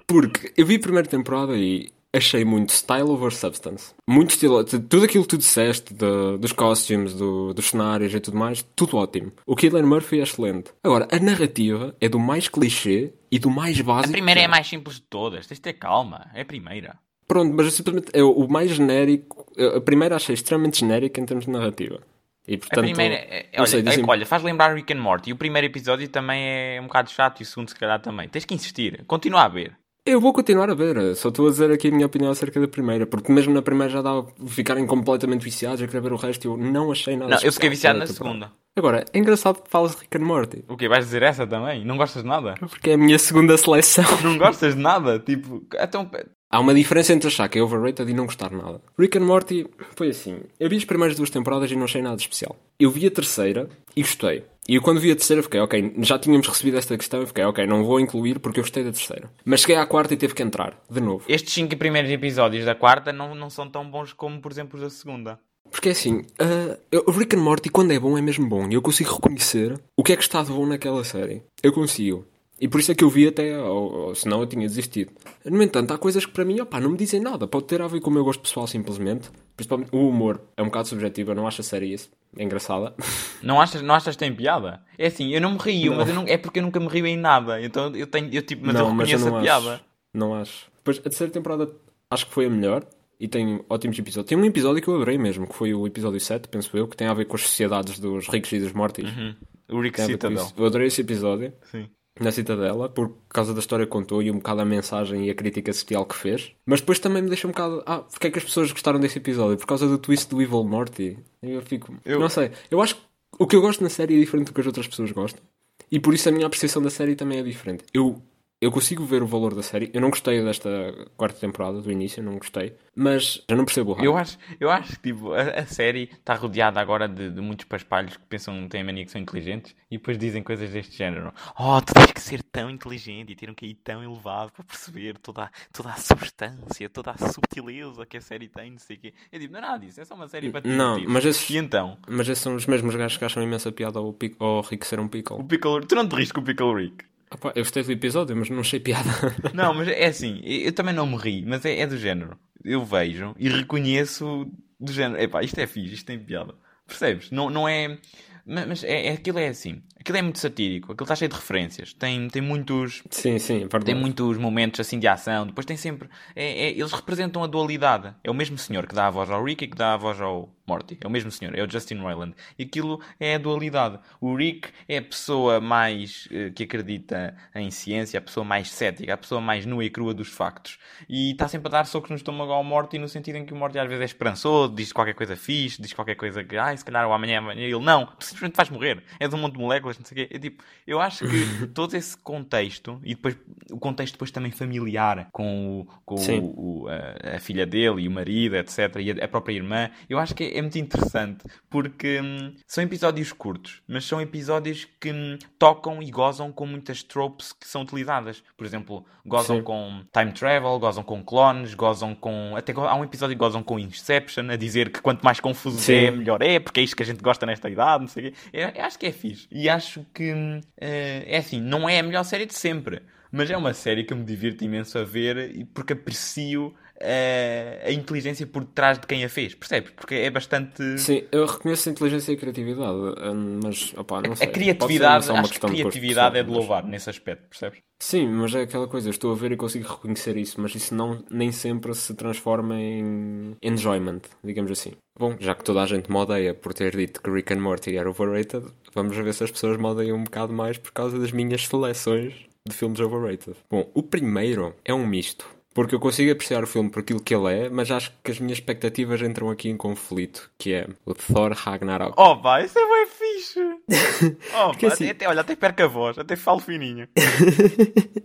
porque eu vi a primeira temporada e achei muito style over substance. Muito estilo. Tudo aquilo que tu disseste, de, dos costumes, do, dos cenários e tudo mais, tudo ótimo. O Killian Murphy é excelente. Agora, a narrativa é do mais clichê e do mais básico. A primeira é a mais simples de todas. Tens de ter calma. É a primeira. Pronto, mas simplesmente é o mais genérico. A primeira achei extremamente genérica em termos de narrativa. E, portanto, a primeira, é, olha, sei, é, olha, faz lembrar Rick and Morty. E o primeiro episódio também é um bocado chato e o segundo, se calhar, também. Tens que insistir. Continua a ver. Eu vou continuar a ver, só estou a dizer aqui a minha opinião acerca da primeira, porque mesmo na primeira já dava ficarem completamente viciados a querer ver o resto e eu não achei nada. Não, eu fiquei viciado na segunda. Agora, é engraçado que falas de Rick and Morty. O quê? Vais dizer essa também? Não gostas de nada? Porque é a minha segunda seleção. Não gostas de nada? Tipo, então... Há uma diferença entre achar que é overrated e não gostar de nada. Rick and Morty foi assim. Eu vi as primeiras duas temporadas e não achei nada especial. Eu vi a terceira e gostei. E eu quando vi a terceira fiquei, ok, já tínhamos recebido esta questão e fiquei, ok, não vou incluir porque eu gostei da terceira. Mas cheguei à quarta e teve que entrar, de novo. Estes cinco primeiros episódios da quarta não, não são tão bons como, por exemplo, os da segunda. Porque é assim, uh, o Rick and Morty quando é bom é mesmo bom. E eu consigo reconhecer o que é que está de bom naquela série. Eu consigo. E por isso é que eu vi até, ou, ou senão eu tinha desistido. No entanto, há coisas que para mim, opá, não me dizem nada. Pode ter a ver com o meu gosto pessoal simplesmente. Principalmente o humor. É um bocado subjetivo, eu não acho a série isso. É engraçada. Não achas, não achas que tem piada? É assim, eu não me rio, não. mas não, é porque eu nunca me rio em nada. Então eu tenho, eu tipo, mas não, eu reconheço mas eu a piada. Acho, não acho. Depois, a terceira temporada acho que foi a melhor e tem ótimos episódios. Tem um episódio que eu adorei mesmo, que foi o episódio 7, penso eu, que tem a ver com as sociedades dos ricos e dos mortos. Uhum. O Rick Citadel. Eu adorei esse episódio. Sim. Na Citadela, por causa da história que contou e um bocado a mensagem e a crítica social que fez. Mas depois também me deixa um bocado. Ah, porque é que as pessoas gostaram desse episódio? Por causa do twist do Evil Morty. Eu fico. Eu- Não sei. Eu acho que o que eu gosto na série é diferente do que as outras pessoas gostam. E por isso a minha apreciação da série também é diferente. Eu, eu consigo ver o valor da série. Eu não gostei desta quarta temporada, do início, não gostei. Mas eu não percebo o hype. Eu acho, eu acho que tipo, a, a série está rodeada agora de, de muitos paspalhos que pensam, têm a mania que são inteligentes e depois dizem coisas deste género. Oh, tu tens que ser tão inteligente e ter um QI tão elevado para perceber toda, a- toda a substância, toda a subtileza que a série tem, não sei o quê. Eu digo, não é nada disso, é só uma série para te Não, divertir. mas esses- E então, Mas esses são os mesmos gajos que acham imensa piada ao, pic- ao Rick ser um o pickle. Pickle... Tu não te rires com o Pickle Rick? Opa, eu gostei do episódio, mas não achei piada. Não, mas é assim, eu também não me ri, mas é, é do género. Eu vejo e reconheço do género. Epá, isto é fixe, isto tem piada. Percebes? Não, não é. Mas mas é, é- aquilo é assim. Aquilo é muito satírico, aquilo está cheio de referências. Tem, tem muitos. sim, sim, é verdade. Tem muitos momentos assim de ação. Depois tem sempre. é- é- eles representam a dualidade. É o mesmo senhor que dá a voz ao Rick e que dá a voz ao Morty. É o mesmo senhor, é o Justin Roiland. E aquilo é a dualidade. O Rick é a pessoa mais eh, que acredita em ciência, a pessoa mais cética, a pessoa mais nua e crua dos factos. E está sempre a dar socos no estômago ao Morty no sentido em que o Morty às vezes é esperançoso, diz qualquer coisa fixe, diz qualquer coisa que, ai, se calhar o amanhã, amanhã. Ele, não, tu simplesmente vais morrer. É de um monte de moléculas, não sei o quê. É tipo, eu acho que todo esse contexto, e depois o contexto depois também familiar com, o, com o- o- a, a filha dele e o marido, etc., e a, a própria irmã, eu acho que é, é muito interessante porque hum, são episódios curtos, mas são episódios que hum, tocam e gozam com muitas tropes que são utilizadas. Por exemplo, gozam Sim. com time travel, gozam com clones, gozam com. Até há um episódio que gozam com Inception, a dizer que quanto mais confuso Sim. é, melhor é, porque é isto que a gente gosta nesta idade, não sei o quê. Eu, eu acho que é fixe. E acho que hum, eh, é assim, não é a melhor série de sempre. Mas é uma série que eu me divirto imenso a ver e porque aprecio eh, a inteligência por trás de quem a fez, percebes? Porque é bastante. Sim, eu reconheço a inteligência e a criatividade, hum, mas opá, não sei. A criatividade, acho que gosto criatividade é de pessoal, mas- louvar nesse aspecto, percebes? Sim, mas é aquela coisa, eu estou a ver e consigo reconhecer isso, mas isso não, nem sempre se transforma em enjoyment, digamos assim. Bom, já que toda a gente me odeia por ter dito que Rick and Morty era overrated, vamos ver se as pessoas me odeiam um bocado mais por causa das minhas seleções de filmes overrated. Bom, o primeiro é um misto. Porque eu consigo apreciar o filme por aquilo que ele é, mas acho que as minhas expectativas entram aqui em conflito, que é o Thor Ragnarok. Oh pá, isso é bem fixe! Oh, Porque pá, assim- até, olha, até perco a voz, até falo fininho.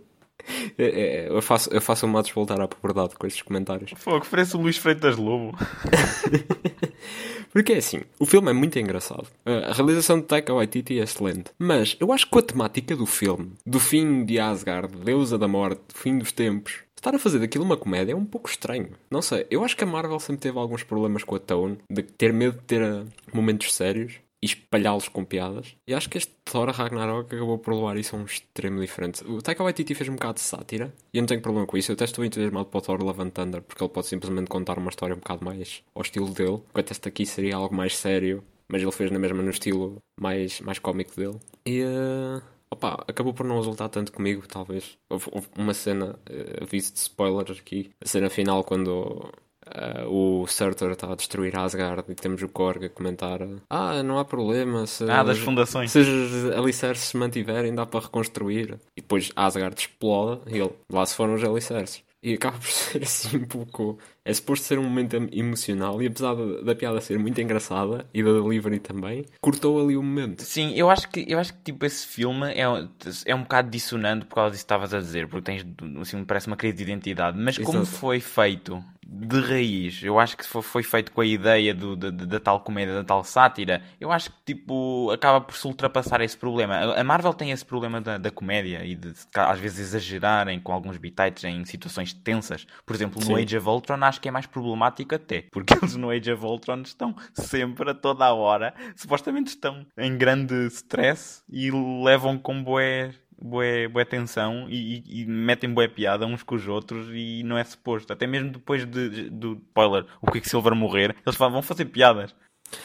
É, é, eu, faço, eu faço o Matos voltar à puberdade com estes comentários. Fogo, parece o Luís Freitas Lobo. Porque é assim, o filme é muito engraçado. A realização de Taika Waititi é excelente. Mas eu acho que com a temática do filme, do fim de Asgard, deusa da morte, fim dos tempos, estar a fazer daquilo uma comédia é um pouco estranho. Não sei, eu acho que a Marvel sempre teve alguns problemas com a tone, de ter medo de ter ah, momentos sérios e espalhá-los com piadas. E acho que este Thor Ragnarok acabou por levar isso a um extremo diferente. O Taika Waititi fez um bocado de sátira e eu não tenho problema com isso. Eu até estou entusiasmado para o Thor Love and Thunder porque ele pode simplesmente contar uma história um bocado mais ao estilo dele. Enquanto este aqui seria algo mais sério, mas ele fez na mesma no estilo mais, mais cómico dele. E... eh, Opa, acabou por não resultar tanto comigo, talvez. Houve, houve uma cena, eh, aviso de spoilers aqui, a cena final quando eh, o Surtur está a destruir Asgard e temos o Korg a comentar Ah, não há problema se, Ah, das fundações. se os alicerces se mantiverem dá para reconstruir. E depois Asgard explode e ele, lá se foram os alicerces. E acaba por ser assim um pouco. É suposto ser um momento em- emocional e apesar da, da piada ser muito engraçada e da delivery também, cortou ali o momento. Sim, eu acho que, eu acho que tipo, esse filme é, um- é um bocado dissonante por causa disso que estavas a dizer, porque tens, assim, parece uma crise de identidade, mas como Exato. foi feito de raiz, eu acho que foi, foi feito com a ideia do, da, da- tal comédia, da tal sátira, eu acho que tipo, acaba por se ultrapassar esse problema. A- A Marvel tem esse problema da, da comédia e de às vezes exagerarem com alguns bitites em situações tensas. Por exemplo, no Sim. Age of Ultron acho que é mais problemático até, porque eles no Age of Ultron estão sempre a toda a hora, supostamente estão em grande stress e levam com bué, bué, bué tensão e, e- e metem bué piada uns com os outros e não é suposto. Até mesmo depois de, de- do spoiler, o Quicksilver morrer, eles vão fazer piadas.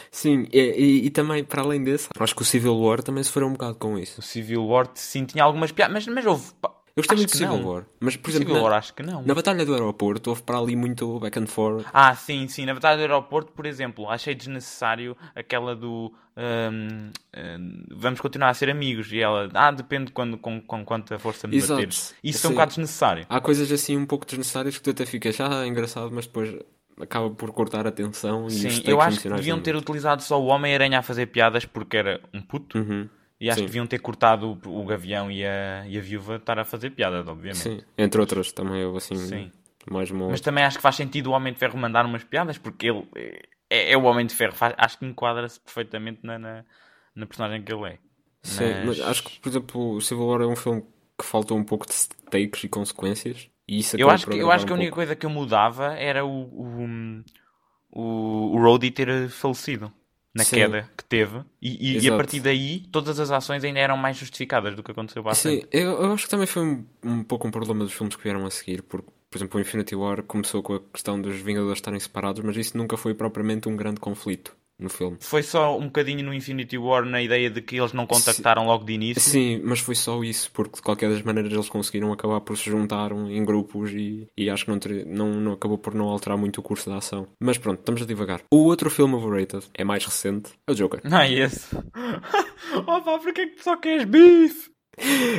Sim, e, e- e também, para além desse, acho que o Civil War também sofreu um bocado com isso. O Civil War, sim, tinha algumas piadas, mas, mas houve... Eu gostei Acho muito de Civil não. War. Mas, por exemplo, Civil na, War, acho que não. na Batalha do Aeroporto houve para ali muito back and forth. Ah, sim, sim. Na Batalha do Aeroporto, por exemplo, achei desnecessário aquela do hum, hum, vamos continuar a ser amigos. E ela, ah, depende quando, com, com quanta força me Exato. bateres. Isso foi um Sim. bocado desnecessário. Há coisas assim um pouco desnecessárias que tu até ficas, ah, engraçado, mas depois acaba por cortar a atenção e Sim, eu acho que deviam ter utilizado só o Homem-Aranha a fazer piadas porque era um puto. Uhum. E acho Sim. que deviam ter cortado o, Gavião e a, e a Viúva estar a fazer piadas, obviamente. Sim, entre outras também houve assim Sim. mais uma Mas também acho que faz sentido o Homem de Ferro mandar umas piadas porque ele é, é o Homem de Ferro. Faz- acho que enquadra-se perfeitamente na, na, na personagem que ele é. Sim, mas acho que, por exemplo, o Civil War é um filme que faltou um pouco de stakes e consequências. E isso Eu acho que, eu acho que a um única pouco. coisa que eu mudava era o, o, o, o Rhodey ter falecido na Sim. queda que teve. E, e- e a partir daí, todas as ações ainda eram mais justificadas do que aconteceu a Sim, eu, eu acho que também foi um, um pouco um problema dos filmes que vieram a seguir, porque, por exemplo, o Infinity War começou com a questão dos Vingadores estarem separados, mas isso nunca foi propriamente um grande conflito no filme. Foi só um bocadinho no Infinity War na ideia de que eles não contactaram logo de início. Sim, mas foi só isso, porque de qualquer das maneiras eles conseguiram acabar por se juntar em grupos e, e acho que não, não, não acabou por não alterar muito o curso da ação. Mas pronto, estamos a divagar. O outro filme overrated é mais recente, é o Joker. Não é esse. Opa, porquê que tu só queres bife?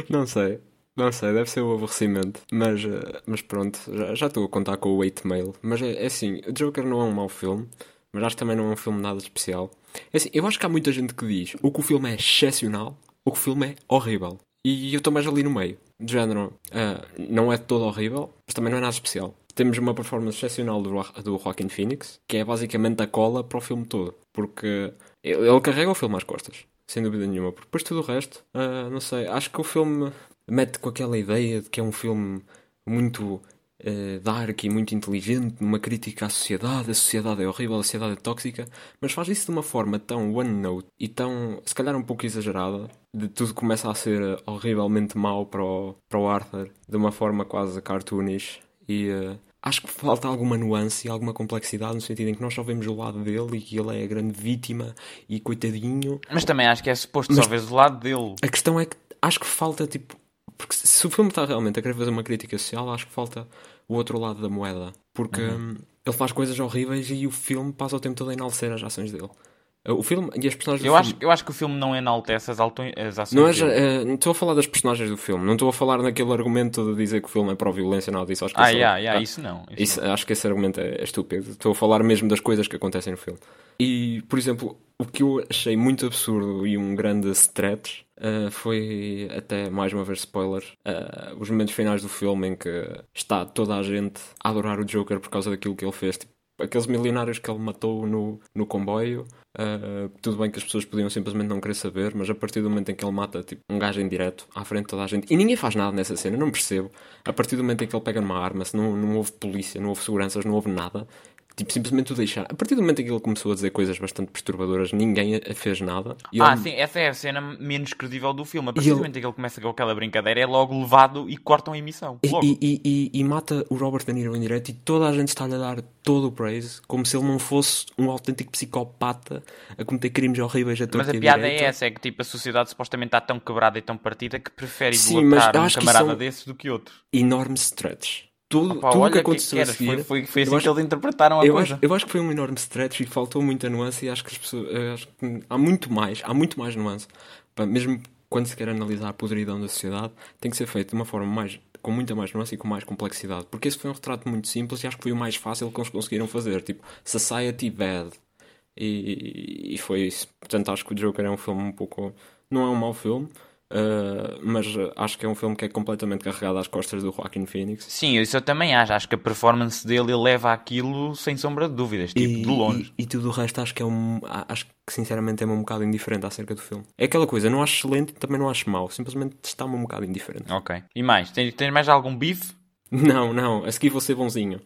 Não sei. Não sei, deve ser o aborrecimento. Mas, eh, mas pronto, já já estou a contar com o 8 mail. Mas é, é assim, o Joker não é um mau filme, mas acho que também não é um filme nada especial. É assim, eu acho que há muita gente que diz ou que o filme é excepcional ou que o filme é horrível. E eu estou mais ali no meio. De género, ah, não é todo horrível, mas também não é nada especial. Temos uma performance excepcional do, do Joaquin Phoenix, que é basicamente a cola para o filme todo. Porque ele, ele carrega o filme às costas, sem dúvida nenhuma. Porque depois tudo o resto, ah, não sei, acho que o filme mete com aquela ideia de que é um filme muito eh, dark e muito inteligente, numa crítica à sociedade, a sociedade é horrível, a sociedade é tóxica, mas faz isso de uma forma tão one note e tão, se calhar um pouco exagerada, de tudo começa a ser horrivelmente mau para o, para o Arthur, de uma forma quase cartoonish e eh, acho que falta alguma nuance e alguma complexidade no sentido em que nós só vemos o lado dele e que ele é a grande vítima e coitadinho, Mas também acho que é suposto Mas- só veres o lado dele. a questão é que acho que falta tipo. Porque se o filme está realmente a querer fazer uma crítica social, acho que falta o outro lado da moeda. Porque Uhum. hum, ele faz coisas horríveis e o filme passa o tempo todo a enaltecer as ações dele. O filme e as personagens do Eu acho, filme. eu acho que o filme não enaltece as, alto, as ações Não é, dele. eh, não estou a falar das personagens do filme, não estou a falar naquele argumento de dizer que o filme é pró-violência, nada disso. Acho que Ah, yeah, yeah, ah, isso não. Isso isso- acho que esse argumento é, é estúpido. Estou a falar mesmo das coisas que acontecem no filme. E, por exemplo, o que eu achei muito absurdo e um grande stretch uh, foi, até mais uma vez spoiler, uh, os momentos finais do filme em que está toda a gente a adorar o Joker por causa daquilo que ele fez. Tipo, aqueles milionários que ele matou no, no comboio. uh, tudo bem que as pessoas podiam simplesmente não querer saber, mas a partir do momento em que ele mata tipo, um gajo em direto à frente de toda a gente, e ninguém faz nada nessa cena, não percebo. A partir do momento em que ele pega numa arma, se não, não houve polícia, não houve seguranças, não houve nada, tipo, simplesmente o deixar. A partir do momento em que ele começou a dizer coisas bastante perturbadoras, ninguém a- fez nada. Ah, ele- sim, essa é a cena menos credível do filme. A partir do momento em que ele começa com aquela brincadeira, é logo levado e cortam a emissão. E, e, e, e- mata o Robert De Niro em direto e toda a gente está-lhe a dar todo o praise, como se ele não fosse um autêntico psicopata a cometer crimes horríveis a Mas a a piada é essa, é que tipo, a sociedade supostamente está tão quebrada e tão partida que prefere eu um camarada desses do que outro. Enorme stretch. Tudo, Opa, tudo o que o que aconteceu a seguir... foi, foi, foi assim acho- que eles interpretaram a Eu coisa. acho, eu acho que foi um enorme stretch e faltou muita nuance e acho que as pessoas acho que há muito mais, há muito mais nuance. Mesmo quando se quer analisar a podridão da sociedade, tem que ser feito de uma forma mais com muita mais nuance e com mais complexidade. Porque esse foi um retrato muito simples e acho que foi o mais fácil que eles conseguiram fazer. Tipo, Society Bad. E, e foi isso. Portanto, acho que o Joker é um filme um pouco. Não é um mau filme, uh, mas acho que é um filme que é completamente carregado às costas do Joaquin Phoenix. Sim, isso eu também acho. Acho que a performance dele leva aquilo sem sombra de dúvidas, tipo, e, de longe. E, e tudo o resto acho que é um. Acho que sinceramente é-me um bocado indiferente acerca do filme. É aquela coisa, não acho excelente também não acho mau. Simplesmente está-me um bocado indiferente. Ok. E mais? Tens, tens mais algum bife? Não, não, a seguir vou ser bonzinho.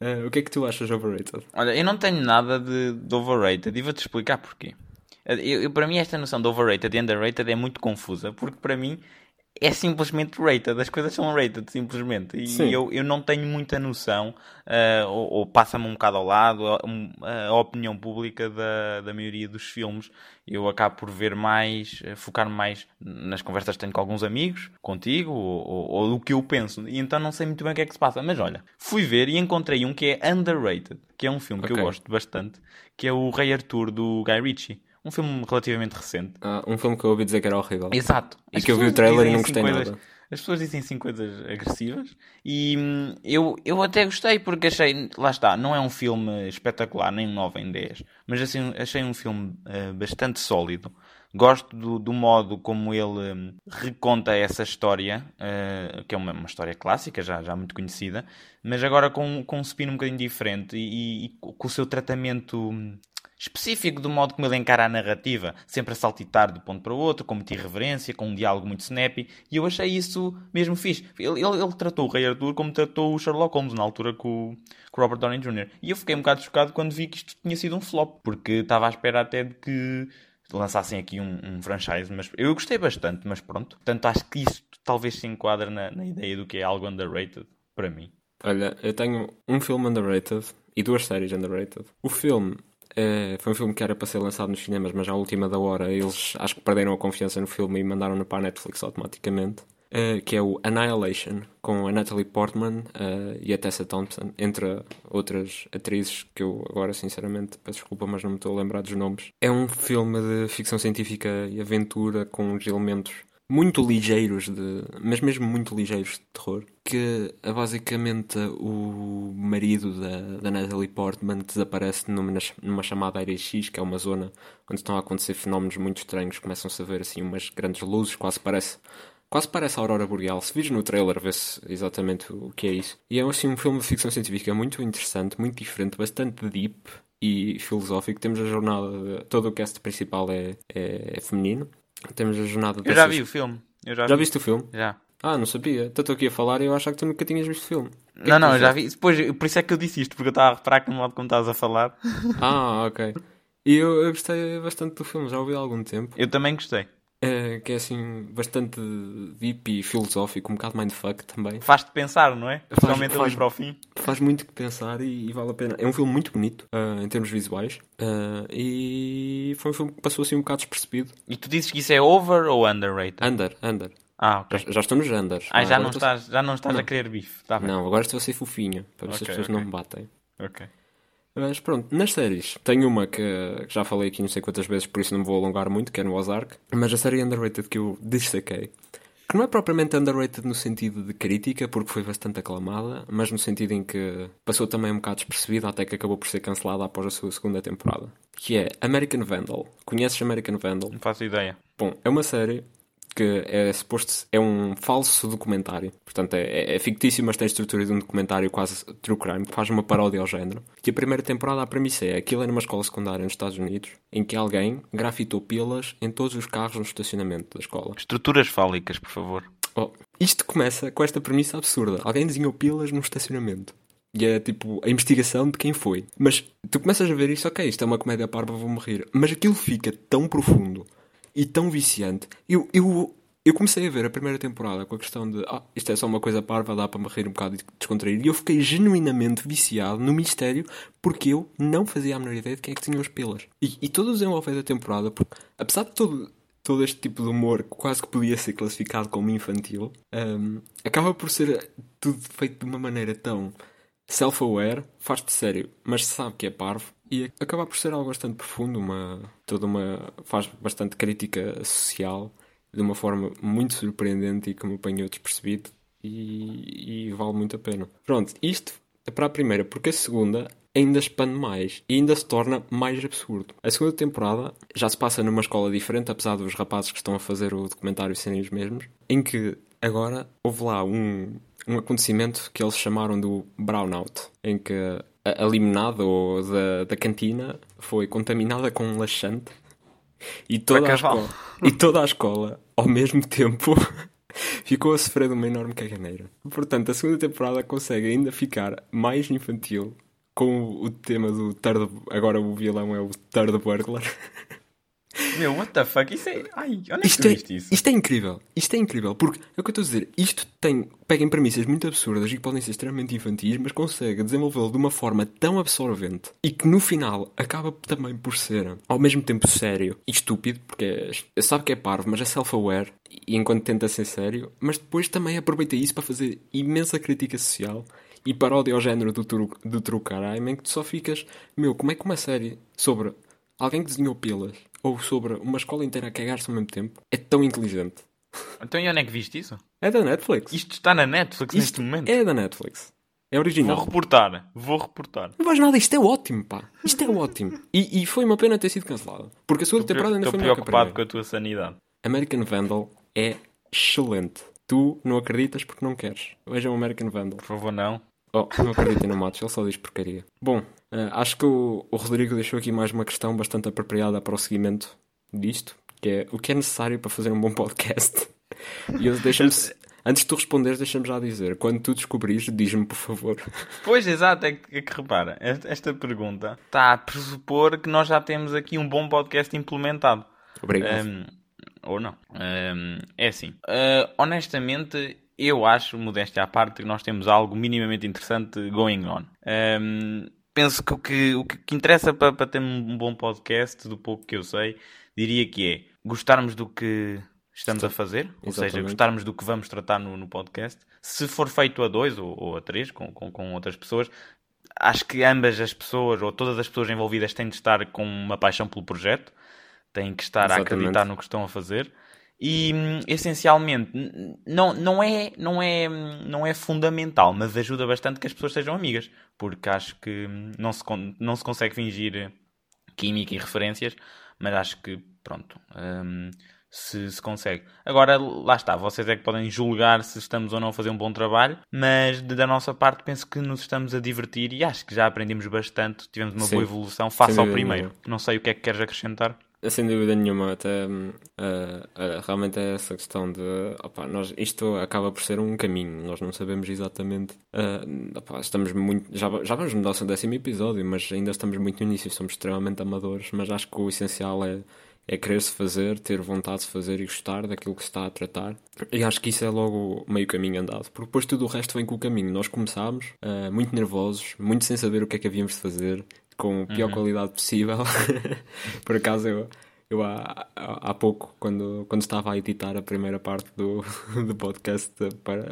Uh, o que é que tu achas overrated? Olha, eu não tenho nada de, de overrated e vou-te explicar porquê. Eu, eu- para mim esta noção de overrated e underrated é muito confusa, porque para mim é simplesmente rated. As coisas são rated, simplesmente. E eu, eu não tenho muita noção, uh, ou, ou passa-me um bocado ao lado, a, a, opinião pública da, da maioria dos filmes. Eu acabo por ver mais, eh, focar-me mais nas conversas que tenho com alguns amigos, contigo, ou, ou, ou do que eu penso. E então não sei muito bem o que é que se passa. Mas olha, fui ver e encontrei um que é underrated, que é um filme okay. que eu gosto bastante, que é o Rei Arthur do Guy Ritchie. Um filme relativamente recente. Ah, um filme que eu ouvi dizer que era horrível. Exato. E As que eu vi o trailer e não gostei coisas, nada. As pessoas dizem sim coisas agressivas e hum, eu, eu até gostei porque achei, lá está, não é um filme espetacular, nem um 9 em 10, mas assim, achei um filme uh, bastante sólido. Gosto do, do, modo como ele um, reconta essa história, uh, que é uma, uma, história clássica, já, já muito conhecida, mas agora com, com um spin um bocadinho diferente e, e, e com o seu tratamento hum, específico do modo como ele encara a narrativa, sempre a saltitar de um ponto para o outro, com muita irreverência, com um diálogo muito snappy, e eu achei isso mesmo fixe. Ele, ele, ele tratou o Rei Arthur como tratou o Sherlock Holmes na altura com, o Robert Downey Jr. E eu fiquei um bocado chocado quando vi que isto tinha sido um flop, porque estava à espera até de que lançassem aqui um, um, franchise, mas eu gostei bastante, mas pronto. Portanto, acho que isso talvez se enquadra na, na ideia do que é algo underrated, para mim. Olha, eu tenho um filme underrated e duas séries underrated. O filme é, foi um filme que era para ser lançado nos cinemas, mas à última da hora eles acho que perderam a confiança no filme e mandaram-no para a Netflix automaticamente. Uh, que é o Annihilation, com a Natalie Portman uh, e a Tessa Thompson, entre outras atrizes que eu agora sinceramente peço desculpa, mas não me estou a lembrar dos nomes. É um filme de ficção científica e aventura com os elementos muito ligeiros, de, mas mesmo muito ligeiros de terror, que basicamente o marido da, da Natalie Portman desaparece numa, numa chamada Área X, que é uma zona onde estão a acontecer fenómenos muito estranhos, começam-se a ver assim umas grandes luzes, quase parece quase parece a Aurora Boreal. Se vires no trailer, vê-se exatamente o que é isso. E é assim um filme de ficção científica muito interessante, muito diferente, bastante deep e filosófico. Temos a jornada, todo o cast principal é, é, é feminino. Temos a jornada Eu já vi o filme. Eu já, já vi. viste o filme? Já. Ah, não sabia. Então estou aqui a falar e eu achava que tu nunca tinhas visto o filme. Que não, é não, eu já vi. Depois, por isso é que eu disse isto, porque eu estava a reparar que no modo como estavas a falar. Ah, ok. E eu, eu, gostei bastante do filme, já ouvi há algum tempo. Eu também gostei. É, que é assim, bastante deep e filosófico, um bocado mindfuck também. Faz-te pensar, não é? Especialmente ali para o fim. Faz muito que pensar e, e, vale a pena. É um filme muito bonito uh, em termos visuais uh, e foi um filme que passou assim um bocado despercebido. E tu dizes que isso é over ou underrated? Under, under. Ah, ok. Já, já estou nos unders. Ah, já não, estás, já não estás não. a querer bife. Tá não, agora estou a ser fofinho, para ver okay, se as pessoas okay. não me batem. Ok. Mas pronto, nas séries, tenho uma que já falei aqui não sei quantas vezes, por isso não me vou alongar muito, que é no Ozark. Mas a série underrated que eu destaquei, que não é propriamente underrated no sentido de crítica, porque foi bastante aclamada, mas no sentido em que passou também um bocado despercebida até que acabou por ser cancelada após a sua segunda temporada. Que é American Vandal. Conheces American Vandal? Não faço ideia. Bom, é uma série que é suposto é um falso documentário. Portanto, é, é, fictício, mas tem a estrutura de um documentário quase true crime, que faz uma paródia ao género. E a primeira temporada, a premissa é aquilo é numa escola secundária nos Estados Unidos, em que alguém grafitou pilas em todos os carros no estacionamento da escola. Estruturas fálicas, por favor. Oh, isto começa com esta premissa absurda. Alguém desenhou pilas no estacionamento. E é tipo a investigação de quem foi. Mas tu começas a ver isso, ok, isto é uma comédia parva, vou morrer. Mas aquilo fica tão profundo e tão viciante. Eu, eu, eu comecei a ver a primeira temporada com a questão de ah, isto é só uma coisa parva, dá para me um bocado e descontrair. E eu fiquei genuinamente viciado no mistério porque eu não fazia a menor ideia de quem é que tinha os pelas. E, e todo o desenvolver da temporada, porque, apesar de todo, todo este tipo de humor quase que podia ser classificado como infantil, um, acaba por ser tudo feito de uma maneira tão self-aware, faz-te sério, mas sabe que é parvo e acaba por ser algo bastante profundo, uma toda uma faz bastante crítica social de uma forma muito surpreendente e que me apanhou despercebido e, e vale muito a pena. Pronto, isto é para a primeira, porque a segunda ainda expande mais e ainda se torna mais absurdo. A segunda temporada já se passa numa escola diferente, apesar dos rapazes que estão a fazer o documentário serem os mesmos, em que agora houve lá um, um acontecimento que eles chamaram do brownout, em que a, a limonada ou da, da cantina foi contaminada com um laxante e toda, a escola, e toda a escola, ao mesmo tempo, ficou a sofrer de uma enorme caganeira. Portanto, a segunda temporada consegue ainda ficar mais infantil com o tema do third... Agora o vilão é o third burglar. Meu, what the fuck? Isso é. Ai, onde é que Isto tu é, isso? isto é incrível. Isto é incrível. Porque é o que eu estou a dizer. Isto tem, pega em premissas muito absurdas e que podem ser extremamente infantis, mas consegue desenvolvê-lo de uma forma tão absorvente e que no final acaba também por ser ao mesmo tempo sério e estúpido, porque é, sabe que é parvo, mas é self-aware e enquanto tenta ser sério, mas depois também aproveita isso para fazer imensa crítica social e paródia ao género do, true, do true crime em que tu só ficas, meu, como é que uma série sobre alguém que desenhou pilas ou sobre uma escola inteira a cagar-se ao mesmo tempo é tão inteligente? Então e onde é que viste isso? É da Netflix. Isto está na Netflix neste momento. é da Netflix. É Vou original. reportar. Vou reportar. Não faz nada, isto é ótimo, pá. Isto é ótimo. E, e foi uma pena ter sido cancelado. Porque a segunda temporada ainda foi melhor que a preocupado com a tua sanidade. American Vandal é excelente. Tu não acreditas porque não queres. Vejam o American Vandal. Por favor, não. Oh, não acreditem no Matos, ele só diz porcaria. Bom, eh, acho que o, o Rodrigo deixou aqui mais uma questão bastante apropriada para o seguimento disto, que é o que é necessário para fazer um bom podcast. E eu deixa-me. Antes de tu responderes, deixa-me já dizer. Quando tu descobrires, diz-me, por favor. Pois, exato, é que, é que repara, esta, esta pergunta está a pressupor que nós já temos aqui um bom podcast implementado. Obrigado. Um, ou não. Um, é assim. Uh, honestamente, eu acho, modéstia à parte, que nós temos algo minimamente interessante going on. Um, penso que o que, o que interessa para, para ter um bom podcast, do pouco que eu sei, diria que é gostarmos do que estamos a fazer, ou seja, Exatamente. gostarmos do que vamos tratar no, no podcast. Se for feito a dois ou, ou a três, com, com, com outras pessoas, acho que ambas as pessoas, ou todas as pessoas envolvidas, têm de estar com uma paixão pelo projeto, têm que estar a Exatamente. acreditar no que estão a fazer. E hum, essencialmente não, não, é, não, é, hum, não é fundamental, mas ajuda bastante que as pessoas sejam amigas, porque acho que hum, não se, não se consegue fingir química e referências, mas acho que pronto, hum, se, se consegue. Agora, lá está, vocês é que podem julgar se estamos ou não a fazer um bom trabalho, mas de- da nossa parte penso que nos estamos a divertir e acho que já aprendemos bastante, tivemos uma Sim. boa evolução face Sem ao primeiro. Não sei o que é que queres acrescentar. Sem dúvida nenhuma, até ah, ah, realmente é essa questão de opá, nós, isto acaba por ser um caminho, nós não sabemos exatamente. ah, opá, estamos muito. Já, já vamos no nosso décimo episódio, mas ainda estamos muito no início, somos extremamente amadores, mas acho que o essencial é, é querer-se fazer, ter vontade de fazer e gostar daquilo que se está a tratar. E acho que isso é logo meio caminho andado, porque depois tudo o resto vem com o caminho. Nós começámos ah, muito nervosos, muito sem saber o que é que havíamos de fazer, com a pior qualidade possível. Por acaso eu, eu há, há pouco, quando, quando estava a editar a primeira parte do, do podcast,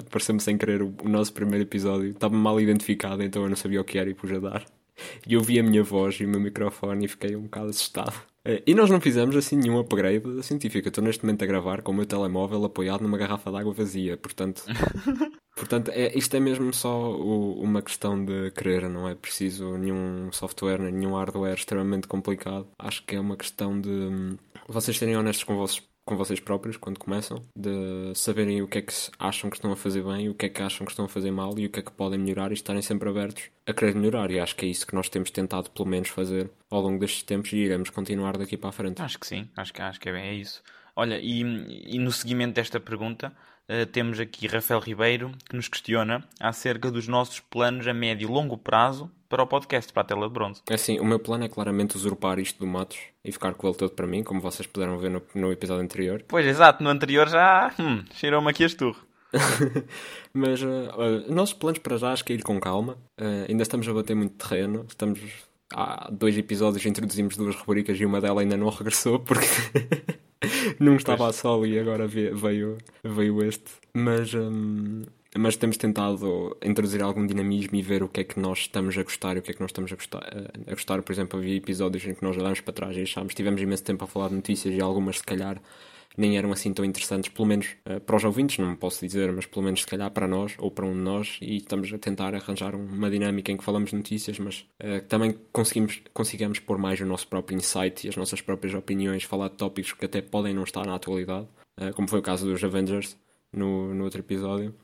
apareceu-me sem querer o, o nosso primeiro episódio. Estava mal identificado, então eu não sabia o que era e pus a dar. E eu vi a minha voz e o meu microfone e fiquei um bocado assustado. Eh, E nós não fizemos assim nenhum upgrade científico. Eu estou neste momento a gravar com o meu telemóvel apoiado numa garrafa de água vazia, portanto. Portanto, é, isto é mesmo só o- uma questão de querer, não é preciso nenhum software, nenhum hardware extremamente complicado. Acho que é uma questão de hum, vocês serem honestos com vocês, com vocês próprios quando começam, de saberem o que é que acham que estão a fazer bem, o que é que acham que estão a fazer mal e o que é que podem melhorar e estarem sempre abertos a querer melhorar. E acho que é isso que nós temos tentado, pelo menos, fazer ao longo destes tempos e iremos continuar daqui para a frente. Acho que sim, acho que, acho que é, bem, é isso. Olha, e, e no seguimento desta pergunta, eh, temos aqui Rafael Ribeiro que nos questiona acerca dos nossos planos a médio e longo prazo para o podcast, para a tela de bronze. É Assim, o meu plano é claramente usurpar isto do Matos e ficar com ele todo para mim, como vocês puderam ver no, no episódio anterior. Pois, exato, no anterior já hum, cheirou-me aqui as turro. Mas eh, olha, nossos planos para já acho que é ir com calma. Eh, ainda estamos a bater muito terreno. Estamos. Há dois episódios introduzimos duas rubricas e uma delas ainda não regressou porque não estava a solo e agora ve- veio, veio este. Mas, hum, mas temos tentado introduzir algum dinamismo e ver o que é que nós estamos a gostar e o que é que nós estamos a gostar. A gostar. Por exemplo, havia episódios em que nós olhámos para trás e achámos tivemos imenso tempo a falar de notícias e algumas se calhar nem eram assim tão interessantes, pelo menos eh, para os ouvintes, não posso dizer, mas pelo menos se calhar para nós ou para um de nós, e estamos a tentar arranjar um- uma dinâmica em que falamos notícias, mas eh, também conseguimos, consigamos pôr mais o nosso próprio insight e as nossas próprias opiniões, falar de tópicos que até podem não estar na atualidade, eh, como foi o caso dos Avengers no, no outro episódio.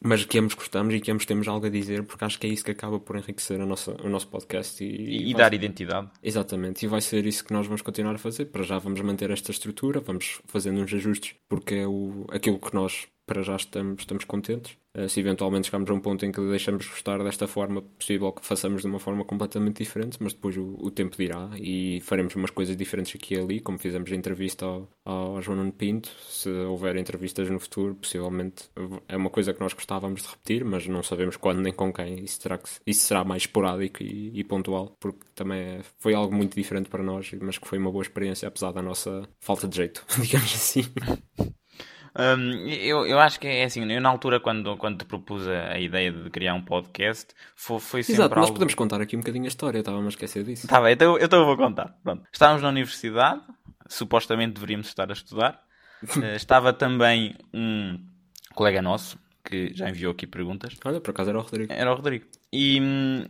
Mas que ambos gostamos e que ambos temos algo a dizer, porque acho que é isso que acaba por enriquecer a nossa, o nosso podcast e, E, e dar identidade. Exatamente, e vai ser isso que nós vamos continuar a fazer. Para já vamos manter esta estrutura, vamos fazendo uns ajustes, porque é o, aquilo que nós para já estamos, estamos contentes. Uh, se eventualmente chegarmos a um ponto em que deixamos de gostar desta forma, possível que façamos de uma forma completamente diferente, mas depois o, o tempo dirá e faremos umas coisas diferentes aqui e ali, como fizemos a entrevista ao, ao João Nuno Pinto. Se houver entrevistas no futuro, possivelmente é uma coisa que nós gostávamos de repetir, mas não sabemos quando nem com quem. Isso, terá que, isso será mais esporádico e, e pontual, porque também é, foi algo muito diferente para nós, mas que foi uma boa experiência, apesar da nossa falta de jeito, digamos assim. Um, eu, eu acho que é assim, eu na altura quando, quando te propus a, ideia de criar um podcast, foi, foi sempre Exato, algo... nós podemos contar aqui um bocadinho a história, estava-me a esquecer disso. Tá bem, então, então eu vou contar. Pronto. Estávamos na universidade, supostamente deveríamos estar a estudar. uh, estava também um colega nosso, que já enviou aqui perguntas. Olha, por acaso era o Rodrigo. Era o Rodrigo. E hum,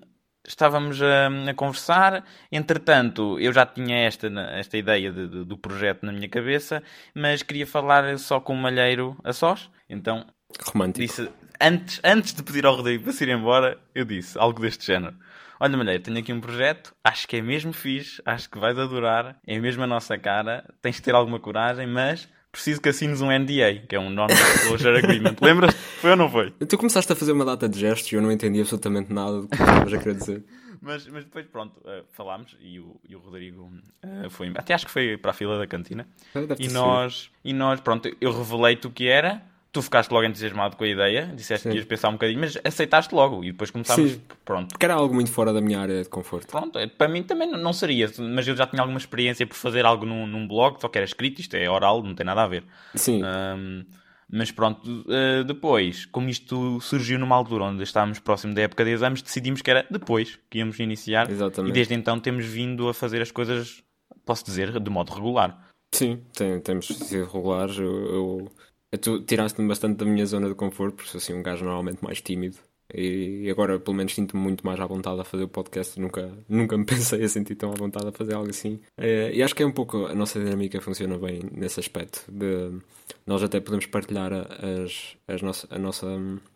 estávamos a, a, conversar. Entretanto, eu já tinha esta, esta ideia de, de, do projeto na minha cabeça, mas queria falar só com o Malheiro a sós. Então, Romântico. disse, antes, antes de pedir ao Rodrigo para se ir embora, eu disse algo deste género. Olha, Malheiro, tenho aqui um projeto, acho que é mesmo fixe, acho que vais adorar, é mesmo a nossa cara, tens de ter alguma coragem, mas preciso que assines um NDA, que é um Non-Disclosure Agreement. Lembras? Foi ou não foi? Tu começaste a fazer uma data de gestos e eu não entendi absolutamente nada do que estavas a querer dizer. mas, mas depois, pronto, uh, falámos e o, e o Rodrigo uh, foi. Até acho que foi para a fila da cantina. e nós, e nós, pronto, eu revelei-te o que era tu ficaste logo entusiasmado com a ideia, disseste Sim. que ias pensar um bocadinho, mas aceitaste logo e depois começámos. Sim. Pronto. Porque era algo muito fora da minha área de conforto. Pronto, é, para mim também não seria, mas eu já tinha alguma experiência por fazer algo num, num blog, só que era escrito, isto é oral, não tem nada a ver. Sim. Um, mas pronto, uh, depois, como isto surgiu numa altura onde estávamos próximo da época de exames, decidimos que era depois que íamos iniciar. Exatamente. E desde então temos vindo a fazer as coisas, posso dizer, de modo regular. Sim, tem, temos sido regulares. Eu, eu Tu tiraste-me bastante da minha zona de conforto, porque sou assim um gajo normalmente mais tímido. E agora, pelo menos, sinto-me muito mais à vontade a fazer o podcast. Nunca, nunca me pensei a sentir tão à vontade a fazer algo assim. É, e acho que é um pouco. A nossa dinâmica funciona bem nesse aspecto. De, nós até podemos partilhar as, as nossa, a nossa,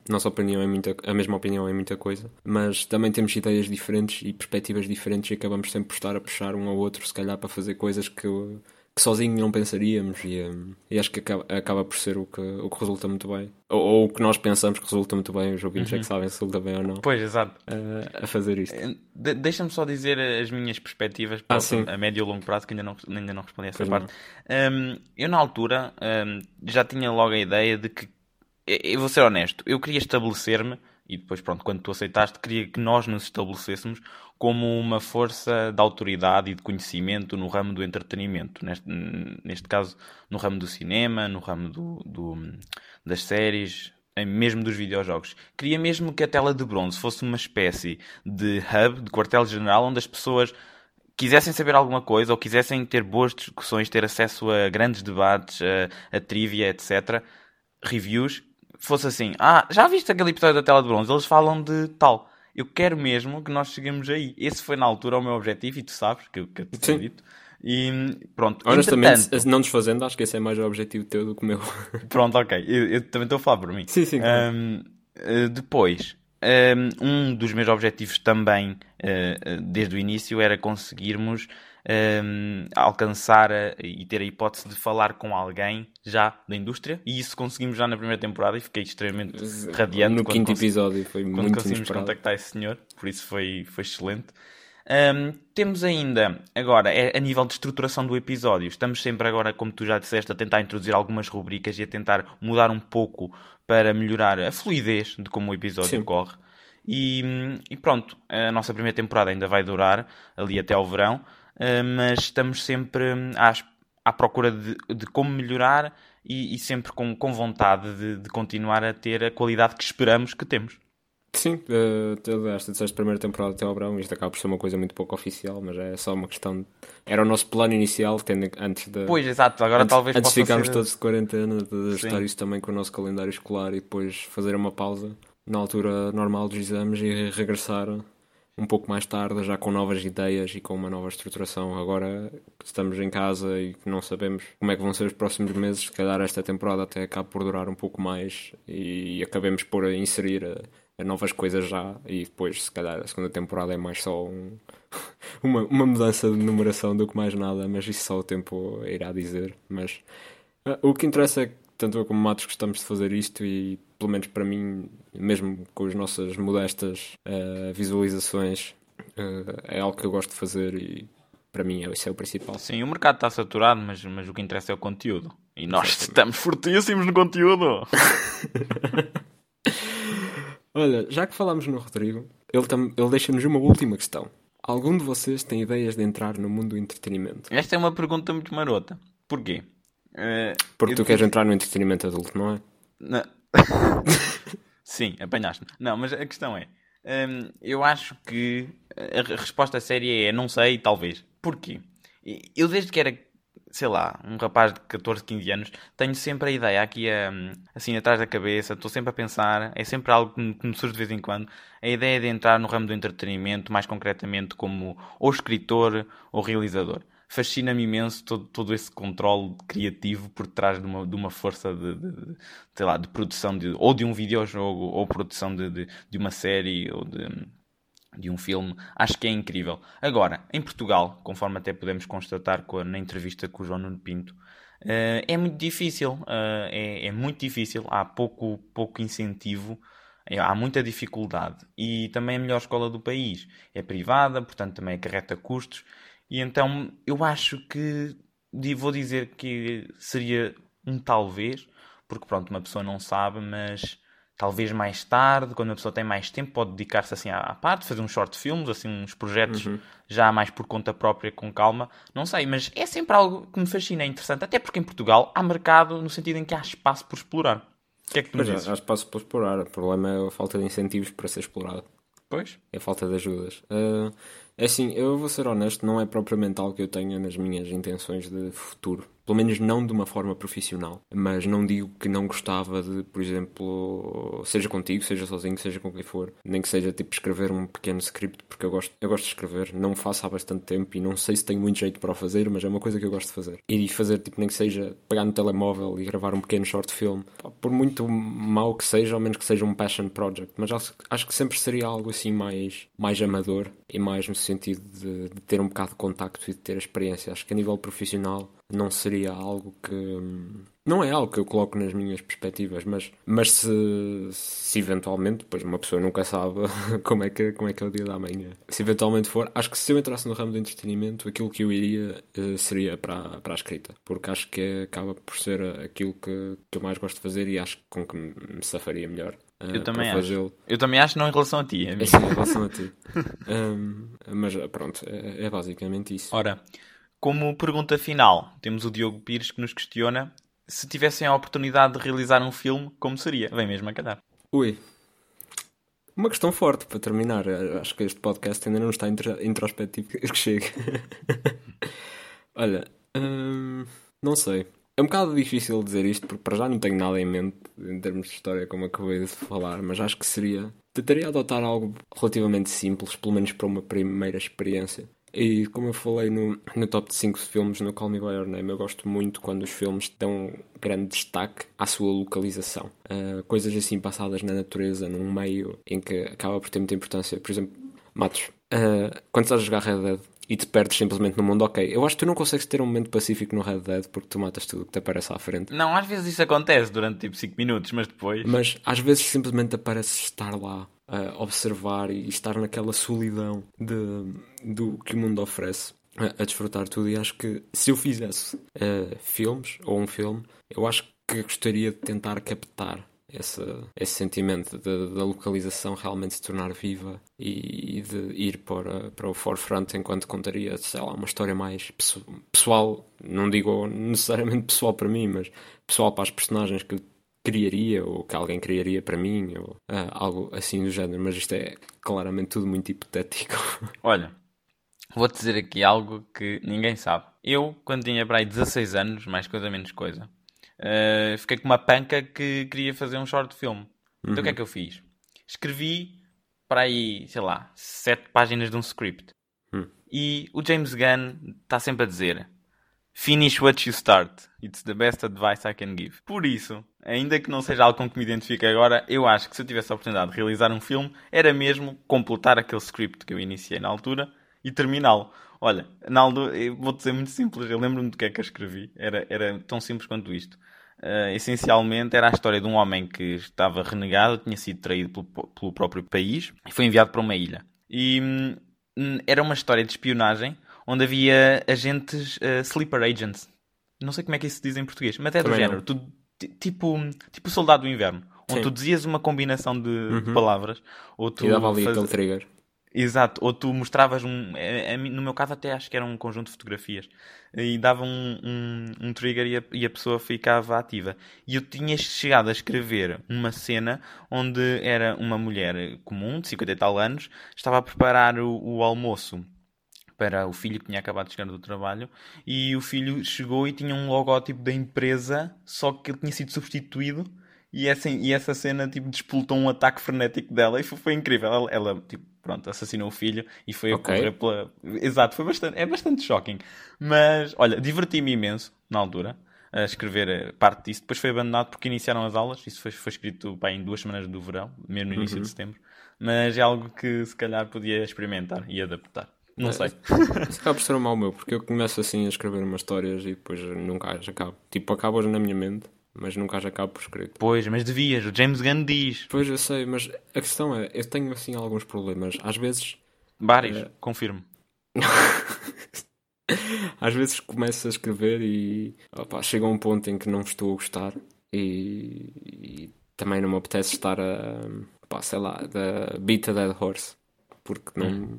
nossa opinião em muita, a mesma opinião em muita coisa, mas também temos ideias diferentes e perspectivas diferentes e acabamos sempre por estar a puxar um ao outro, se calhar, para fazer coisas que que sozinho não pensaríamos e, um, e acho que acaba, acaba, por ser o que, o que resulta muito bem. Ou, ou, o que nós pensamos que resulta muito bem, os ouvintes uhum. é que uhum. sabem se resulta bem ou não. Pois, exato. Uh, a fazer isto. Eh, de Deixa-me só dizer as minhas perspectivas ah, a médio e longo prazo, que ainda não, ainda não respondi a essa pois parte. Um, eu, na altura, um, já tinha logo a ideia de que, eu vou ser honesto, eu queria estabelecer-me e depois, pronto, quando tu aceitaste, queria que nós nos estabelecêssemos como uma força de autoridade e de conhecimento no ramo do entretenimento. Neste, neste caso, no ramo do cinema, no ramo do, do, das séries, mesmo dos videojogos. Queria mesmo que a tela de bronze fosse uma espécie de hub, de quartel-general, onde as pessoas quisessem saber alguma coisa ou quisessem ter boas discussões, ter acesso a grandes debates, a, a trivia, etc., reviews, fosse assim: Ah, já viste aquele episódio da tela de bronze? Eles falam de tal. Eu quero mesmo que nós cheguemos aí. Esse foi na altura o meu objetivo e tu sabes que, que eu te tinha dito. E pronto, honestamente, Entretanto... não desfazendo, acho que esse é mais o objetivo teu do que o meu. Pronto, ok. Eu, eu também estou a falar por mim. Sim, sim. Um, eh, depois, um dos meus objetivos também, eh, eh, desde o início, era conseguirmos um, alcançar a, e ter a hipótese de falar com alguém já da indústria. E isso conseguimos já na primeira temporada e fiquei extremamente radiante. No quinto episódio foi quando muito conseguimos inesperado. contactar esse senhor, por isso foi, foi excelente. Um, temos ainda, agora, é a nível de estruturação do episódio, estamos sempre agora, como tu já disseste, a tentar introduzir algumas rubricas e a tentar mudar um pouco para melhorar a fluidez de como o episódio Sim. corre. E, e, pronto, a nossa primeira temporada ainda vai durar ali até ao verão. Eh, mas estamos sempre à, à procura de, de, como melhorar e, e sempre com, com vontade de, de, continuar a ter a qualidade que esperamos que temos. Sim, uh, esta disseste primeira temporada até ao verão, isto acaba por ser uma coisa muito pouco oficial, mas é só uma questão. De... Era o nosso plano inicial, tendo antes de. Pois, exato, agora antes, talvez Antes de ficarmos ser... todos de quarentena, de ajustar isso também com o nosso calendário escolar e depois fazer uma pausa na altura normal dos exames e regressar um pouco mais tarde, já com novas ideias e com uma nova estruturação. Agora que estamos em casa e que não sabemos como é que vão ser os próximos meses, se calhar esta temporada até acaba por durar um pouco mais e acabemos por inserir a, a novas coisas já e depois, se calhar, a segunda temporada é mais só um, uma, uma mudança de numeração do que mais nada, mas isso só o tempo irá dizer. Mas uh, o que interessa é que tanto eu como Matos gostamos de fazer isto e, pelo menos para mim, mesmo com as nossas modestas uh, visualizações, uh, é algo que eu gosto de fazer e para mim esse é o principal. Sim, o mercado está saturado, mas, mas o que interessa é o conteúdo. E nós Exatamente. estamos fortíssimos no conteúdo. Olha, já que falámos no Rodrigo, ele, ele deixa-nos uma última questão. Algum de vocês tem ideias de entrar no mundo do entretenimento? Esta é uma pergunta muito marota. Porquê? Uh, Porque tu queres entrar no entretenimento adulto, não é? Não. Sim, apanhaste-me. Não, mas a questão é: um, eu acho que a resposta séria é não sei, talvez. Porquê? Eu desde que era sei lá, um rapaz de 14, 15 anos, tenho sempre a ideia aqui hum, assim atrás da cabeça, estou sempre a pensar, é sempre algo que me, surge de vez em quando, a ideia de entrar no ramo do entretenimento, mais concretamente como ou escritor ou realizador. Fascina-me imenso todo, todo esse controle criativo por trás de uma, de uma força de, de, de sei lá, de produção de, ou de um videojogo ou produção de, de, de uma série ou de de um filme, acho que é incrível. Agora, em Portugal, conforme até podemos constatar a, na entrevista com o João Nuno Pinto, uh, é muito difícil, uh, é, é, muito difícil, há pouco, pouco incentivo, é, há muita dificuldade. E também a melhor escola do país é privada, portanto também acarreta custos, e então eu acho que, vou dizer que seria um talvez, porque pronto, uma pessoa não sabe, mas talvez mais tarde, quando a pessoa tem mais tempo, pode dedicar-se assim à, parte, fazer uns short filmes, assim uns projetos uhum. já mais por conta própria, com calma. Não sei, mas é sempre algo que me fascina, é interessante, até porque em Portugal há mercado no sentido em que há espaço por explorar. O que é que tu me dizes? Há espaço por explorar, o problema é a falta de incentivos para ser explorado. Pois. É a falta de ajudas. Uh, é assim, eu vou ser honesto, não é propriamente algo que eu tenha nas minhas intenções de futuro pelo menos não de uma forma profissional. Mas não digo que não gostava de, por exemplo, seja contigo, seja sozinho, seja com quem for, nem que seja tipo escrever um pequeno script, porque eu gosto, eu gosto de escrever, não faço há bastante tempo e não sei se tenho muito jeito para o fazer, mas é uma coisa que eu gosto de fazer. E fazer, tipo, nem que seja pegar no telemóvel e gravar um pequeno short film, por muito mau que seja, ao menos que seja um passion project, mas acho, acho que sempre seria algo assim mais, mais amador e mais no sentido de, de ter um bocado de contacto e de ter a experiência. Acho que a nível profissional não seria algo que. Não é algo que eu coloco nas minhas perspectivas, mas, mas se, se eventualmente, depois uma pessoa nunca sabe como é, que, como é que é o dia da manhã. Se eventualmente for, acho que se eu entrasse no ramo do entretenimento, aquilo que eu iria uh, seria para, para a escrita, porque acho que é, acaba por ser aquilo que, que eu mais gosto de fazer e acho com que me safaria melhor. Uh, eu também acho. Eu também acho, não em relação a ti. É sim, em relação a ti. um, mas pronto, é, é basicamente isso. Ora, como pergunta final, temos o Diogo Pires que nos questiona se tivessem a oportunidade de realizar um filme, como seria? Vem mesmo a calhar. Ui. Uma questão forte para terminar. Acho que este podcast ainda não está introspectivo que chega. Olha, hum, não sei. É um bocado difícil dizer isto porque para já não tenho nada em mente em termos de história, como acabei de falar, mas acho que seria. Tentaria adotar algo relativamente simples, pelo menos para uma primeira experiência. E como eu falei no, no top de 5 filmes no Call Me By Your Name, eu gosto muito quando os filmes dão grande destaque à sua localização. Uh, coisas assim passadas na natureza, num meio em que acaba por ter muita importância. Por exemplo, Matos, uh, quando estás a jogar Red Dead e te perdes simplesmente no mundo, ok, eu acho que tu não consegues ter um momento pacífico no Red Dead porque tu matas tudo que te aparece à frente. Não, às vezes isso acontece durante tipo 5 minutos, mas depois. Mas às vezes simplesmente aparece estar lá a observar e estar naquela solidão de, do que o mundo oferece, a, a desfrutar tudo. E acho que se eu fizesse uh, filmes ou um filme, eu acho que gostaria de tentar captar esse, esse sentimento da localização realmente se tornar viva e, e, de ir para, para o forefront enquanto contaria, sei lá, uma história mais pessoal, não digo necessariamente pessoal para mim, mas pessoal para as personagens que criaria ou que alguém criaria para mim ou uh, algo assim do género, mas isto é claramente tudo muito hipotético. Olha, vou-te dizer aqui algo que ninguém sabe. Eu, quando tinha para aí 16 anos, mais coisa menos coisa, uh, fiquei com uma panca que queria fazer um short film. Então uhum. o que é uhum. que eu fiz? Escrevi para aí, sei lá, 7 páginas de um script. Uhum. E o James Gunn está sempre a dizer Finish what you start. It's the best advice I can give. Por isso, ainda que não seja algo com que me identifique agora, eu acho que se eu tivesse a oportunidade de realizar um filme, era mesmo completar aquele script que eu iniciei na altura e terminá-lo. Olha, Naldo, vou dizer muito simples, eu lembro-me do que é que eu escrevi. Era, era tão simples quanto isto. uh, essencialmente era a história de um homem que estava renegado, tinha sido traído pelo, pelo próprio país e foi enviado para uma ilha. E hum, era uma história de espionagem onde havia agentes uh, sleeper agents. Não sei como é que isso se diz em português, mas é do género. Tu, tipo, tipo Soldado do Inverno. Onde Sim. tu dizias uma combinação de, uhum. de palavras. Ou tu e dava ali faz... aquele trigger. Exato, ou tu mostravas um. No meu caso, até acho que era um conjunto de fotografias. E dava um, um, um trigger e a, e a, pessoa ficava ativa. E eu tinha chegado a escrever uma cena onde era uma mulher comum, de 50 e tal anos, estava a preparar o, o almoço para o filho que tinha acabado de chegar do trabalho e o filho chegou e tinha um logótipo da empresa, só que ele tinha sido substituído e essa, e essa cena tipo, despoltou um ataque frenético dela e foi, foi incrível. Ela, ela, tipo, pronto, assassinou o filho e foi okay. a correr pela. Exato, foi bastante, é bastante shocking. Mas, olha, diverti-me imenso na altura a escrever eh, parte disso. Depois foi abandonado porque iniciaram as aulas. Isso foi, foi escrito pá, em duas semanas do verão, mesmo no início uhum. de setembro. Mas é algo que se calhar podia experimentar e adaptar. Não é, sei. Isso acaba por ser um mau meu, porque eu começo assim a escrever umas histórias e depois nunca as acabo. Tipo, acabo na minha mente mas nunca já acabo por escrever. Pois, mas devias, o James Gunn diz. Pois, eu sei, mas a questão é, eu tenho assim alguns problemas. Às vezes. Vários, é... confirmo. Às vezes começo a escrever e opa, chega a um ponto em que não estou a gostar e, e também não me apetece estar a, opa, sei lá, da beat a dead horse porque não, hum.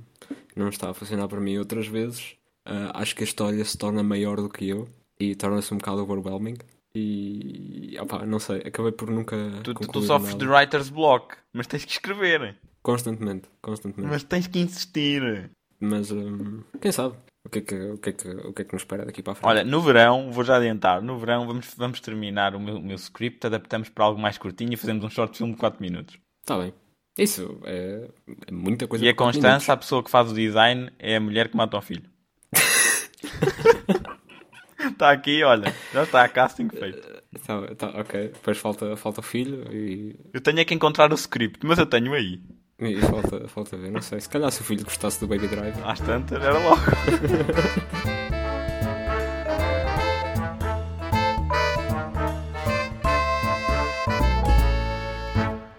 não está a funcionar para mim outras vezes. Uh, acho que a história se torna maior do que eu e torna-se um bocado overwhelming. E opa, não sei, acabei por nunca. Tu, tu sofres de writer's block, mas tens que escrever constantemente, constantemente. Mas tens que insistir. Mas um, quem sabe? O que, é que, o, que é que, o que é que nos espera daqui para a frente? Olha, no verão, vou já adiantar, no verão vamos, vamos terminar o meu, o meu script, adaptamos para algo mais curtinho e fazemos um short film de 4 minutos. Está bem. Isso é, é, muita coisa. E a Constança, a pessoa que faz o design, é a mulher que mata o filho. Está aqui, olha, já está a casting feito. Tá, tá, ok, depois falta, falta o filho e. Eu tenho é que encontrar o script, mas eu tenho aí. E falta, falta ver, não sei. Se calhar se o filho gostasse do Baby Drive. Às tantas, era logo.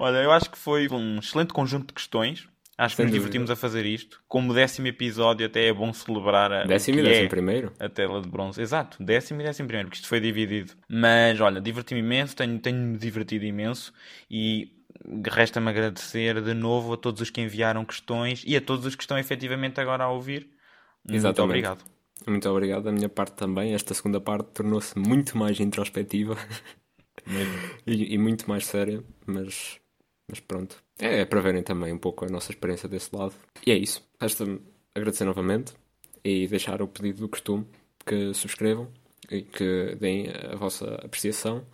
Olha, eu acho que foi um excelente conjunto de questões Acho que nos divertimos a fazer isto. Como décimo episódio, até é bom celebrar a. Décimo e décimo é primeiro. A tela de bronze. Exato, décimo e décimo primeiro, porque isto foi dividido. Mas olha, diverti-me imenso, tenho-me tenho divertido imenso e resta-me agradecer de novo a todos os que enviaram questões e a todos os que estão efetivamente agora a ouvir. Exatamente. Muito obrigado. Muito obrigado. Da minha parte também. Esta segunda parte tornou-se muito mais introspectiva e, e muito mais séria, mas mas pronto. É, é, para verem também um pouco a nossa experiência desse lado. E é isso. Resta-me agradecer novamente e deixar o pedido do costume que subscrevam e que deem a vossa apreciação.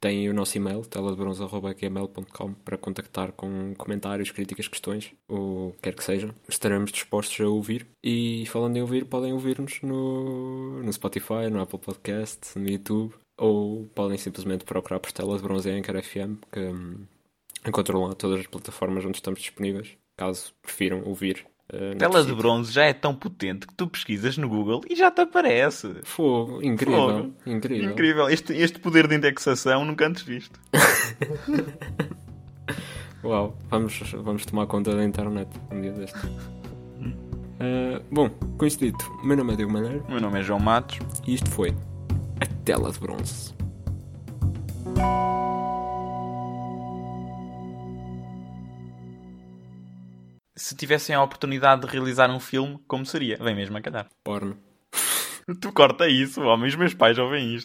Têm o nosso e-mail, teladebronze.gmail.com para contactar com comentários, críticas, questões, ou quer que seja. Estaremos dispostos a ouvir. E falando em ouvir, podem ouvir-nos no, no Spotify, no Apple Podcast, no YouTube, ou podem simplesmente procurar por Tela de Bronze em Anchor FM, que hum, Encontram lá todas as plataformas onde estamos disponíveis, caso prefiram ouvir. Uh, Tela de bronze já é tão potente que tu pesquisas no Google e já te aparece. Fogo, incrível. Fogo. Incrível. Incrível. Este, este poder de indexação nunca antes visto. Uau, vamos, vamos tomar conta da internet um dia deste. Uh, bom, com isto dito, meu nome é Diego Maneiro. Meu nome é João Matos. E isto foi a Tela de Bronze. Se tivessem a oportunidade de realizar um filme, como seria? Vem mesmo a calhar. Porno. tu corta isso, homem. Os meus pais ouvem isto.